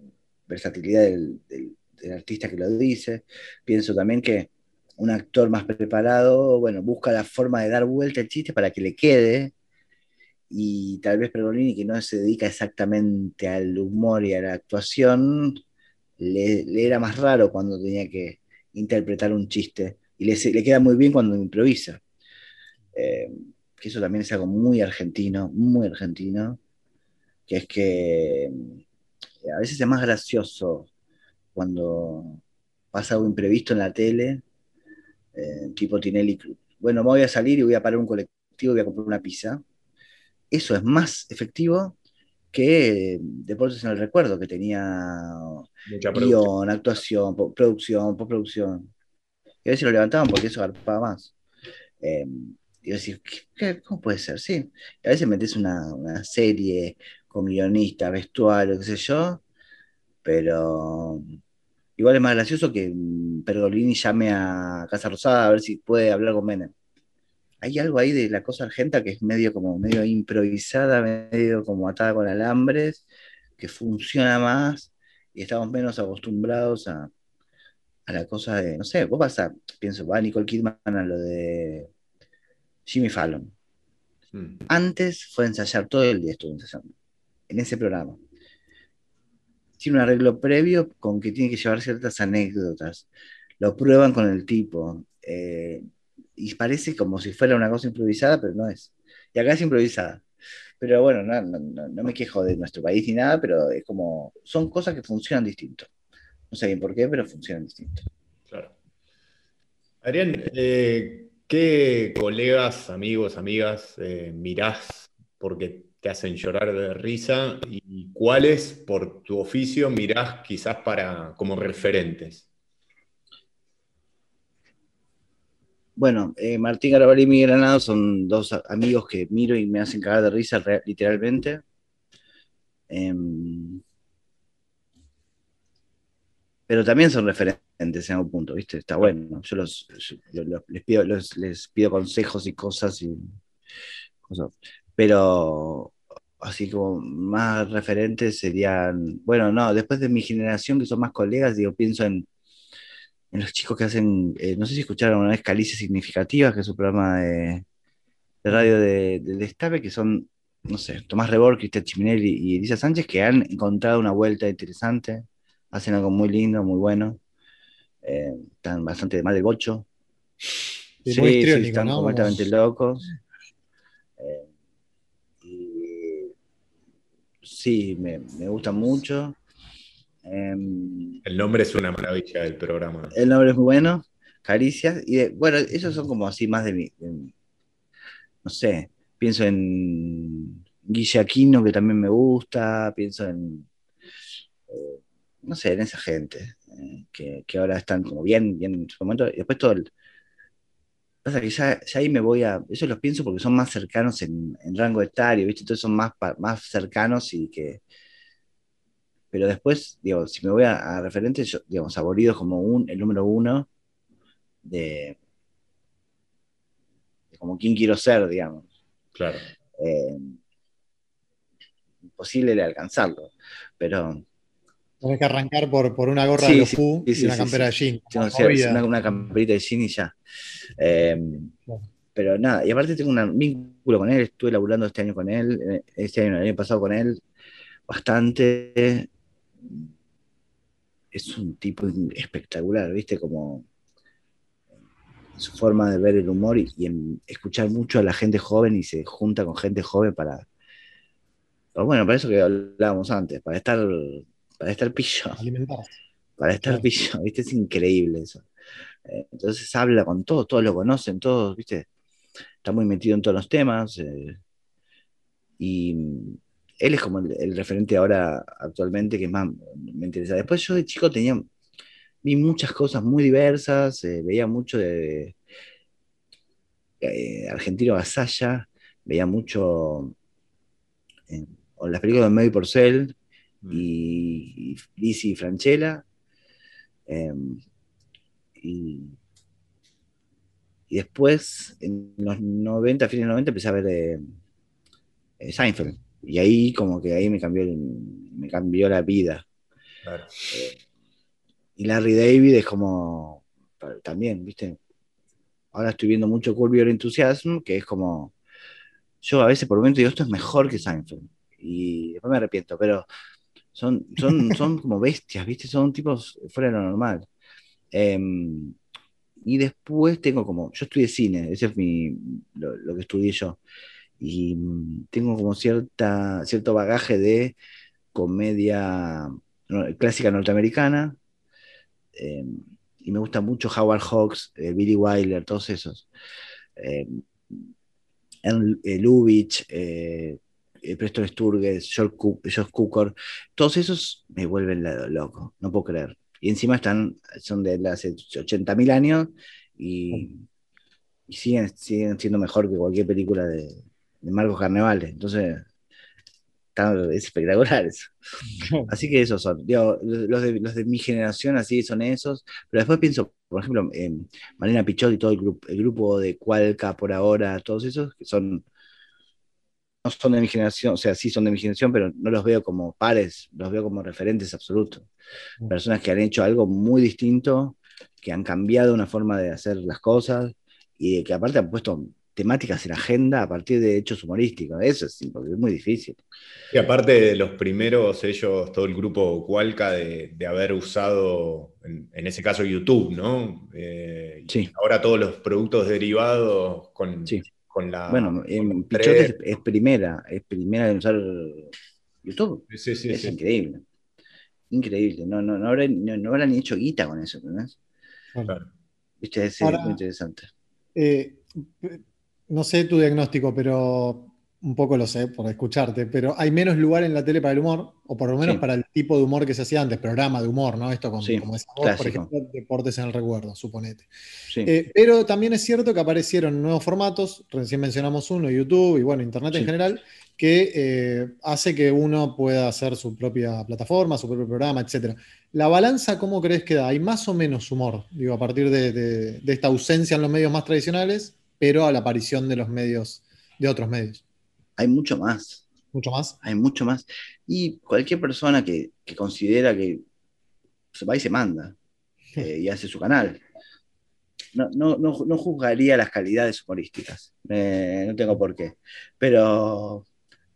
versatilidad del, artista que lo dice. Pienso también que un actor más preparado, bueno, busca la forma de dar vuelta al chiste para que le quede. Y tal vez Pergolini, que no se dedica exactamente al humor y a la actuación, le, era más raro cuando tenía que interpretar un chiste. Y le, le queda muy bien cuando improvisa. Eh, que eso también es algo muy argentino, muy argentino, que es que a veces es más gracioso cuando pasa algo imprevisto en la tele, eh, tipo Tinelli, bueno, me voy a salir y voy a parar un colectivo y voy a comprar una pizza. Eso es más efectivo que Deportes en el Recuerdo, que tenía guion, actuación, producción, postproducción. Y a veces lo levantaban porque eso agarpaba más. Eh, y decir, ¿cómo puede ser? Sí. Y a veces metes una, una serie con guionista, vestuario, qué sé yo, pero igual es más gracioso que mm, Pergolini llame a Casa Rosada a ver si puede hablar con Menem. Hay algo ahí de la cosa argenta que es medio como medio improvisada, medio como atada con alambres, que funciona más y estamos menos acostumbrados a, a la cosa de, no sé, vos vas a, pienso, va Nicole Kidman a lo de Jimmy Fallon. Mm. Antes fue ensayar todo el día, estuvo ensayando, en ese programa. Tiene un arreglo previo con que tiene que llevar ciertas anécdotas. Lo prueban con el tipo. eh, y parece como si fuera una cosa improvisada, pero no es. Y acá es improvisada. Pero bueno, no, no- no- me quejo de nuestro país ni nada, pero es como, son cosas que funcionan distinto. No sé bien por qué, pero funcionan distinto. Claro. Adrián, eh, ¿qué colegas, amigos, amigas eh, mirás porque te hacen llorar de risa y cuáles por tu oficio mirás quizás para como referentes? Bueno, eh, Martín Garabal y Miguel Granado son dos amigos que miro y me hacen cagar de risa literalmente. Em, pero también son referentes en algún punto, ¿viste? Está bueno. Yo, los, los- les, pido, consejos y cosas y cosas. Pero así como más referentes serían, bueno, no, después de mi generación que son más colegas, digo, pienso en, en los chicos que hacen, eh, no sé si escucharon una vez Calices Significativas, que es un programa de, de radio de, de Destape, que son, no sé, Tomás Rebor, Cristian Chiminelli y Elisa Sánchez, que han encontrado una vuelta interesante, hacen algo muy lindo, muy bueno, eh, están bastante mal del bocho. Sí, histriónico, están ¿no? completamente locos. Eh, y sí, me, me gusta mucho. Em, El nombre es una maravilla del programa. el nombre es muy bueno, Caricias. Y de- bueno, esos son como así más de mi. de- no sé, pienso en Guille Aquino, que también me gusta. Pienso en. eh, no sé, en esa gente eh, que, que ahora están como bien, bien en su momento. Y después todo el. Pasa que ya, ya ahí me voy a. Eso los pienso porque son más cercanos en, en rango etario, ¿viste? Entonces son más, más cercanos y que. Pero después, digo, si me voy a, a referentes, yo, digamos, Saborido es como un, el número uno de, de como quién quiero ser, digamos. Claro. Eh, imposible de alcanzarlo, pero Tenés que arrancar por, por una gorra Sí, de los sí, sí, y una sí, campera sí. de jean. una, una camperita de jean y ya. Eh, pero nada, y aparte tengo un vínculo con él, estuve laburando este año con él, eh, este año, el año pasado con él, bastante. Es un tipo espectacular, ¿viste? Como su forma de ver el humor y, y en escuchar mucho a la gente joven y se junta con gente joven para, para, bueno, para eso que hablábamos antes, para estar, para estar pillo, Alimentarse. para estar Claro. pillo, ¿viste? Es increíble eso. Eh, entonces habla con todos, todos lo conocen, todos, ¿viste? Está muy metido en todos los temas. eh, y él es como el, el referente ahora actualmente que más me interesa. Después yo de chico tenía, vi muchas cosas muy diversas, eh, veía mucho de eh, Argentino Gasalla, veía mucho eh, o las películas de Mary Porcel Mm. y, y Lizzie Franchella. eh, y, y después, en los 90, fines de los 90, empecé a ver eh, Seinfeld. Y ahí como que ahí me cambió, el- me cambió la vida. Claro. Y Larry David es como, también, ¿viste? Ahora estoy viendo mucho Curb Your Enthusiasm, que es como, yo a veces por momentos digo, esto es mejor que Seinfeld. Y después me arrepiento, pero son, son, son como bestias, ¿viste? Son tipos fuera de lo normal. Em, y después tengo como, yo estudié cine, ese es mi, lo, lo que estudié yo. Y mm, tengo como cierta, cierto bagaje de comedia clásica norteamericana. eh, y me gusta mucho Howard Hawks, eh, Billy Wilder, todos esos. Eh, eh, Lubitsch, Preston Sturges, George Cukor, todos esos me vuelven loco, no puedo creer. Y encima están, son de hace 80.000 años y, y siguen, siguen siendo mejor que cualquier película de, de Marcos Carnevale. Entonces, es espectacular eso. Así que esos son, los, de, los de mi generación así son esos, pero después pienso, por ejemplo, en Marina Pichot y todo el grupo, el grupo de Cualca por ahora, todos esos que son, no son de mi generación, o sea, sí son de mi generación, pero no los veo como pares, los veo como referentes absolutos. Mm. Personas que han hecho algo muy distinto, que han cambiado una forma de hacer las cosas y que aparte han puesto temáticas en agenda a partir de hechos humorísticos. Eso es, es muy difícil. Y aparte de los primeros, ellos, todo el grupo Cualca, de, haber usado, en, ese caso, YouTube, ¿no? Eh, sí. Ahora todos los productos derivados con, con la. Bueno, en Pichote es, primera, es primera en usar YouTube. Sí, sí, es increíble. Increíble. No, no, no, habrán, no, ni hecho guita con eso, ¿no? Claro. Viste, es muy interesante. Eh, no sé tu diagnóstico, pero un poco lo sé por escucharte, pero hay menos lugar en la tele para el humor, o por lo menos para el tipo de humor que se hacía antes, programa de humor, ¿no? Esto como, como esa voz, por ejemplo, Deportes en el Recuerdo, suponete. Eh, pero también es cierto que aparecieron nuevos formatos, recién mencionamos uno, YouTube y bueno, Internet en general, que eh, hace que uno pueda hacer su propia plataforma, su propio programa, etc. La balanza, ¿cómo crees que da? ¿Hay más o menos humor? Digo, a partir de esta ausencia en los medios más tradicionales pero a la aparición de los medios, de otros medios. Hay mucho más. Mucho más. Hay mucho más. Y cualquier persona que, considera que se va y se manda eh, y hace su canal. No, no, juzgaría las calidades humorísticas, eh, no tengo por qué. Pero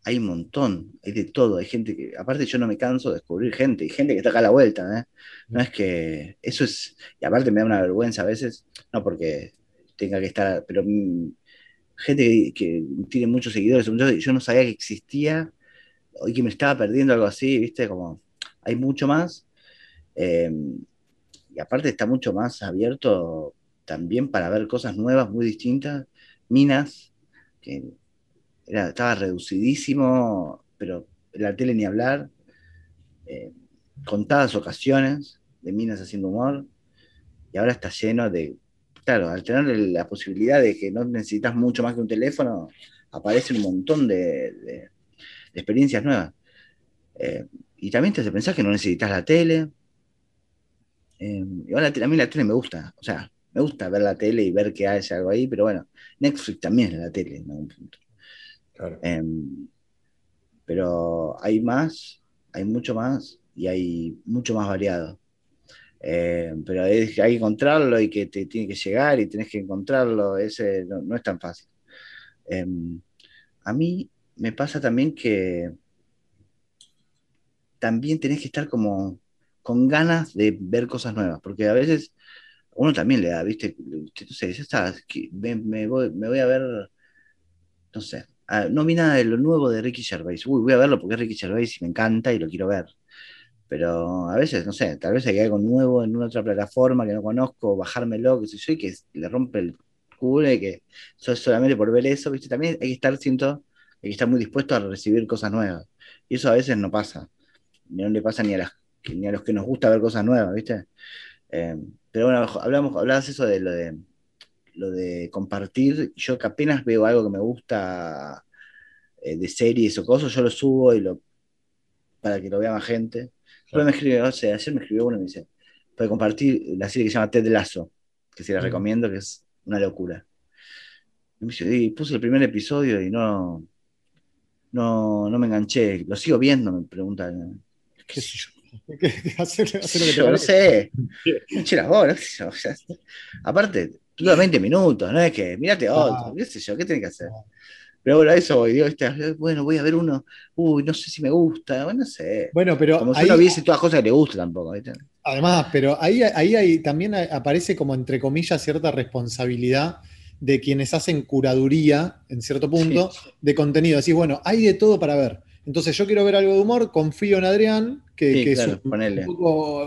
hay un montón, hay de todo. Hay gente que, aparte, yo no me canso de descubrir gente, y gente que está acá a la vuelta. ¿eh? No es que eso es, y aparte me da una vergüenza a veces, no porque tenga que estar, pero mm, gente que, tiene muchos seguidores, yo, no sabía que existía y que me estaba perdiendo algo así, viste, como hay mucho más. Em, y aparte está mucho más abierto también para ver cosas nuevas, muy distintas. Minas, que estaba reducidísimo, pero la tele ni hablar. Eh, contadas ocasiones de Minas haciendo humor. Y ahora está lleno de claro, al tener la posibilidad de que no necesitas mucho más que un teléfono, aparece un montón de, experiencias nuevas. Eh, y también te hace pensar que no necesitas la tele. Eh, a mí la tele me gusta, o sea, me gusta ver la tele y ver que hay algo ahí, pero bueno, Netflix también es la tele en algún punto. Em, pero hay más, hay mucho más y hay mucho más variado. Eh, pero hay que encontrarlo y que te tiene que llegar y tenés que encontrarlo, ese no, es tan fácil. Em, a mí me pasa también que también tenés que estar como con ganas de ver cosas nuevas, porque a veces uno también le da, ¿viste? No sé, ya está, me, voy, me voy a ver, no sé, no vi nada de lo nuevo de Ricky Gervais. Uy, voy a verlo porque es Ricky Gervais y me encanta y lo quiero ver pero a veces, no sé, tal vez hay algo nuevo en una otra plataforma que no conozco, bajármelo, qué sé yo, y que le rompe el culo y que solamente por ver eso, ¿viste? También hay que estar, siento, hay que estar muy dispuesto a recibir cosas nuevas. Y eso a veces no pasa. No le pasa ni a, las, ni a los que nos gusta ver cosas nuevas, ¿viste? Eh, pero bueno, hablamos, hablabas eso de lo de lo de compartir. Yo que apenas veo algo que me gusta eh, de series o cosas, yo lo subo y lo para que lo vea más gente me escribió, o sea, ayer me escribió uno y me dice, puede compartir la serie que se llama Ted Lazo, que se la recomiendo, que es una locura. Y, me dice, y puse el primer episodio y no, no, no me enganché. Lo sigo viendo, me preguntan. ¿Qué sé yo? ¿Qué, hacer, yo no sé. Aparte, dura 20 minutos, no es que, mirate otro, qué sé yo, ¿qué tiene que hacer? Pero bueno, eso voy, digo, este, bueno, voy a ver uno, uy, no sé si me gusta, bueno, no sé. Bueno, pero. Como si uno viese todas las cosas que le gustan tampoco, ¿viste? Además, pero ahí, ahí también aparece como, entre comillas, cierta responsabilidad de quienes hacen curaduría, en cierto punto, de contenido. Decís, bueno, hay de todo para ver. Entonces yo quiero ver algo de humor, confío en Adrián, que, es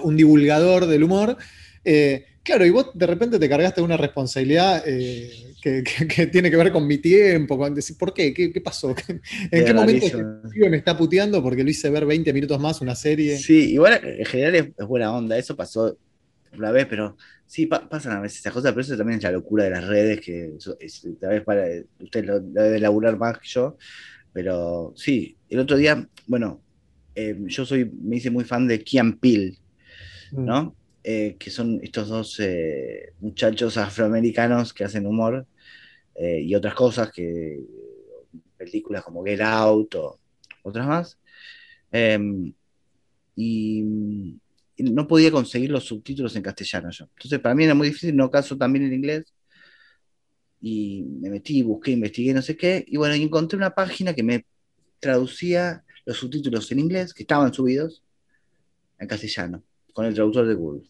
un, divulgador del humor. Eh, claro, y vos de repente te cargaste una responsabilidad eh, que, tiene que ver con mi tiempo, con decir, ¿por qué? ¿Qué, pasó? ¿En qué momento este me está puteando porque lo hice ver 20 minutos más una serie? Sí, igual en general es, buena onda, eso pasó una vez, pero sí, pasan a veces esas cosas, pero eso también es la locura de las redes, que tal vez para usted lo, debe elaborar más que yo, Pero sí, el otro día, bueno, eh, yo soy, me hice muy fan de Kian Peel, Mm. ¿no? Eh, que son estos dos eh, muchachos afroamericanos que hacen humor eh, y otras cosas, que películas como Get Out o otras más. Em, y, y no podía conseguir los subtítulos en castellano yo. Entonces para mí era muy difícil, no caso también en inglés. Y me metí, busqué, investigué, no sé qué. Y bueno, encontré una página que me traducía los subtítulos en inglés, que estaban subidos, en castellano, con el traductor de Google.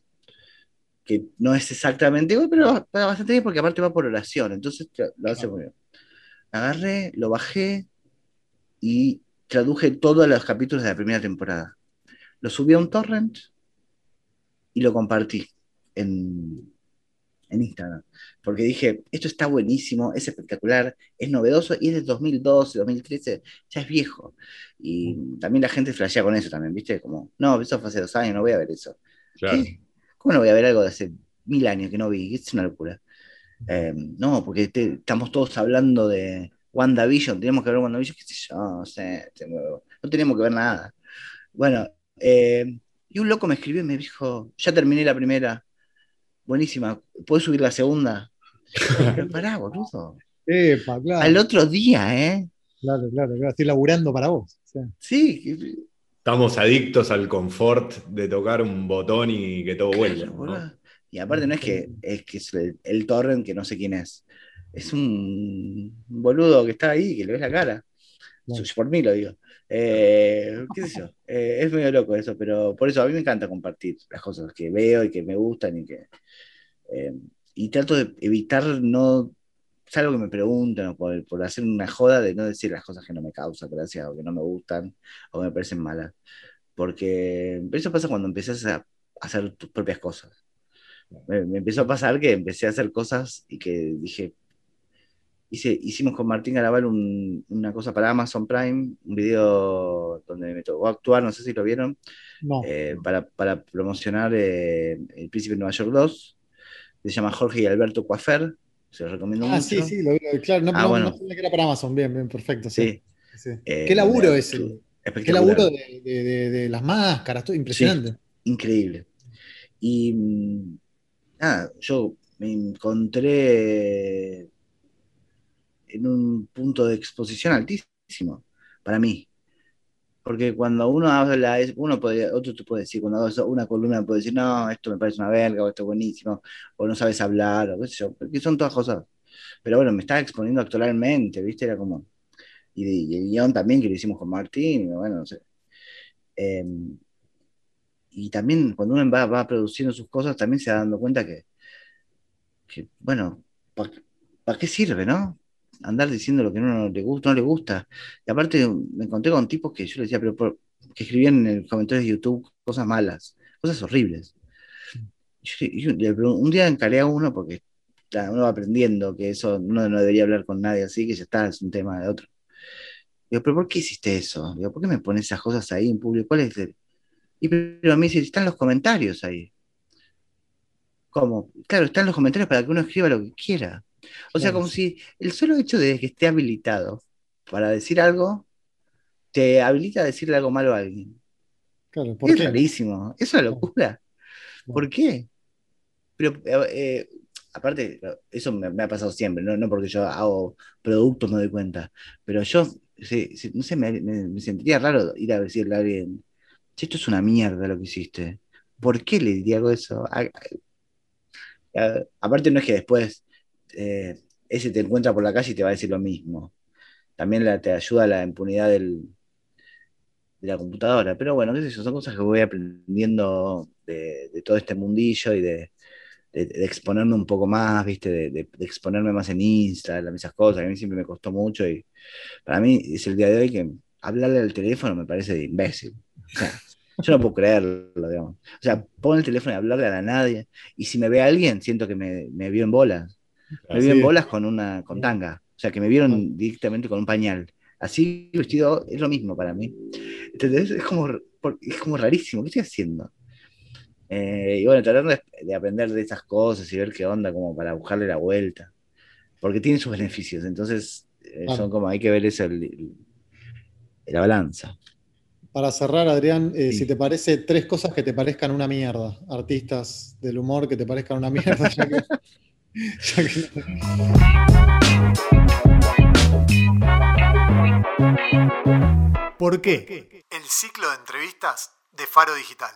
Que no es exactamente igual, pero bastante bien porque aparte va por oración, entonces lo hace muy bien. Agarré, lo bajé y traduje todos los capítulos de la primera temporada. Lo subí a un torrent y lo compartí en, en Instagram. Porque dije, esto está buenísimo, es espectacular, es novedoso y es de 2012, 2013, ya es viejo. Y también la gente flashea con eso también, ¿viste? Como, no, eso fue hace dos años, no voy a ver eso. Claro. ¿Qué? ¿Cómo no voy a ver algo de hace mil años que no vi? Es una locura. Eh, no, porque te- estamos todos hablando de WandaVision, tenemos que ver WandaVision, qué sé yo, no sé, te muevo. no tenemos que ver nada. Bueno, eh, y un loco me escribió y me dijo, ya terminé la primera, buenísima, ¿puedes subir la segunda? Pero pará, boludo. Epa, claro. Al otro día, ¿eh? Claro, claro, claro, Estoy laburando para vos. o sea. Sí, Estamos adictos al confort de tocar un botón y que todo vuelva. Y aparte no es que es que es el, el torrent que no sé quién es. Es un boludo que está ahí, que le ves la cara. Por mí lo digo. Eh, qué sé yo. Eh, es medio loco eso, pero por eso a mí me encanta compartir las cosas que veo y que me gustan y que. eh, y trato de evitar no. Es algo que me preguntan o por, por hacer una joda de no decir las cosas que no me causan gracia o que no me gustan o que me parecen malas. Porque eso pasa cuando empiezas a hacer tus propias cosas. Me, me empezó a pasar que empecé a hacer cosas y que dije, hice, hicimos con Martín Garabal un- una cosa para Amazon Prime, un video donde me tocó actuar, no sé si lo vieron, No. eh, para, para promocionar eh, El Príncipe de Nueva York 2. Se llama Jorge y Alberto Coafer, se lo recomiendo ah, mucho. sí, sí, lo claro. No, Ah, no- bueno. no sabía que era para Amazon. Bien, bien, perfecto. Sí. Sí. sí. Eh, Qué laburo ese. Qué laburo de, de- de- de las máscaras, todo impresionante. increíble. Y mm, nada, yo me encontré en un punto de exposición altísimo para mí. Porque cuando uno habla, uno puede, otro te puede decir, cuando hago una columna puede decir, no, esto me parece una verga, o esto es buenísimo, o no sabes hablar, o qué sé yo, porque son todas cosas. Pero bueno, me estaba exponiendo actualmente, ¿viste? Era como. Y, y el guion también que lo hicimos con Martín, bueno, no sé. Em, y también cuando uno va, va produciendo sus cosas, también se va dando cuenta que, que bueno, ¿para qué sirve, no? Andar diciendo lo que a uno no le gusta, no le gusta. Y aparte me encontré con tipos que yo le decía, pero que escribían en el comentario de YouTube cosas malas, cosas horribles. Yo, yo un día encaré a uno porque uno va aprendiendo que eso uno no debería hablar con nadie así, que ya está, es un tema de otro. Digo, pero ¿por qué hiciste eso? Digo, ¿por qué me pones esas cosas ahí en público? ¿Cuál es el- Y pero a mí dice, están los comentarios ahí. ¿Cómo? Claro, están los comentarios para que uno escriba lo que quiera. O sea, como si el solo hecho de que esté habilitado para decir algo, te habilita a decirle algo malo a alguien. Claro, ¿por Es qué? rarísimo. Es una locura. ¿Por qué? Pero, eh, aparte, eso me, me ha pasado siempre, no, no porque yo hago productos me doy cuenta, pero yo, no sé, me, me- me sentiría raro ir a decirle a alguien, "Che, esto es una mierda lo que hiciste. ¿Por qué le diría algo eso? A- a- aparte no es que después eh, ese te encuentra por la calle y te va a decir lo mismo. También te ayuda la impunidad de la computadora. Pero bueno, qué sé yo, son cosas que voy aprendiendo de, todo este mundillo y de, exponerme un poco más, ¿viste? De, exponerme más en Instagram, esas cosas, a mí siempre me costó mucho y para mí es el día de hoy que hablarle al teléfono me parece de imbécil. Yo no puedo creerlo, digamos. O sea, pongo el teléfono y hablarle a nadie y si me ve alguien siento que me, me vio en bolas. Me en Sí. bolas con una con tanga. O sea, que me vieron directamente con un pañal. Así vestido es lo mismo para mí. ¿Entendés? Es como, es como rarísimo. ¿Qué estoy haciendo? Eh, y bueno, tratando de, de aprender de esas cosas y ver qué onda, como para buscarle la vuelta. Porque tiene sus beneficios. Entonces, eh, Claro. son como, hay que ver eso. el- el- la balanza. Para cerrar, Adrián, eh, Sí. si te parece tres cosas que te parezcan una mierda, artistas del humor que te parezcan una mierda, ya que- ¿Por qué? El ciclo de entrevistas de Faro Digital.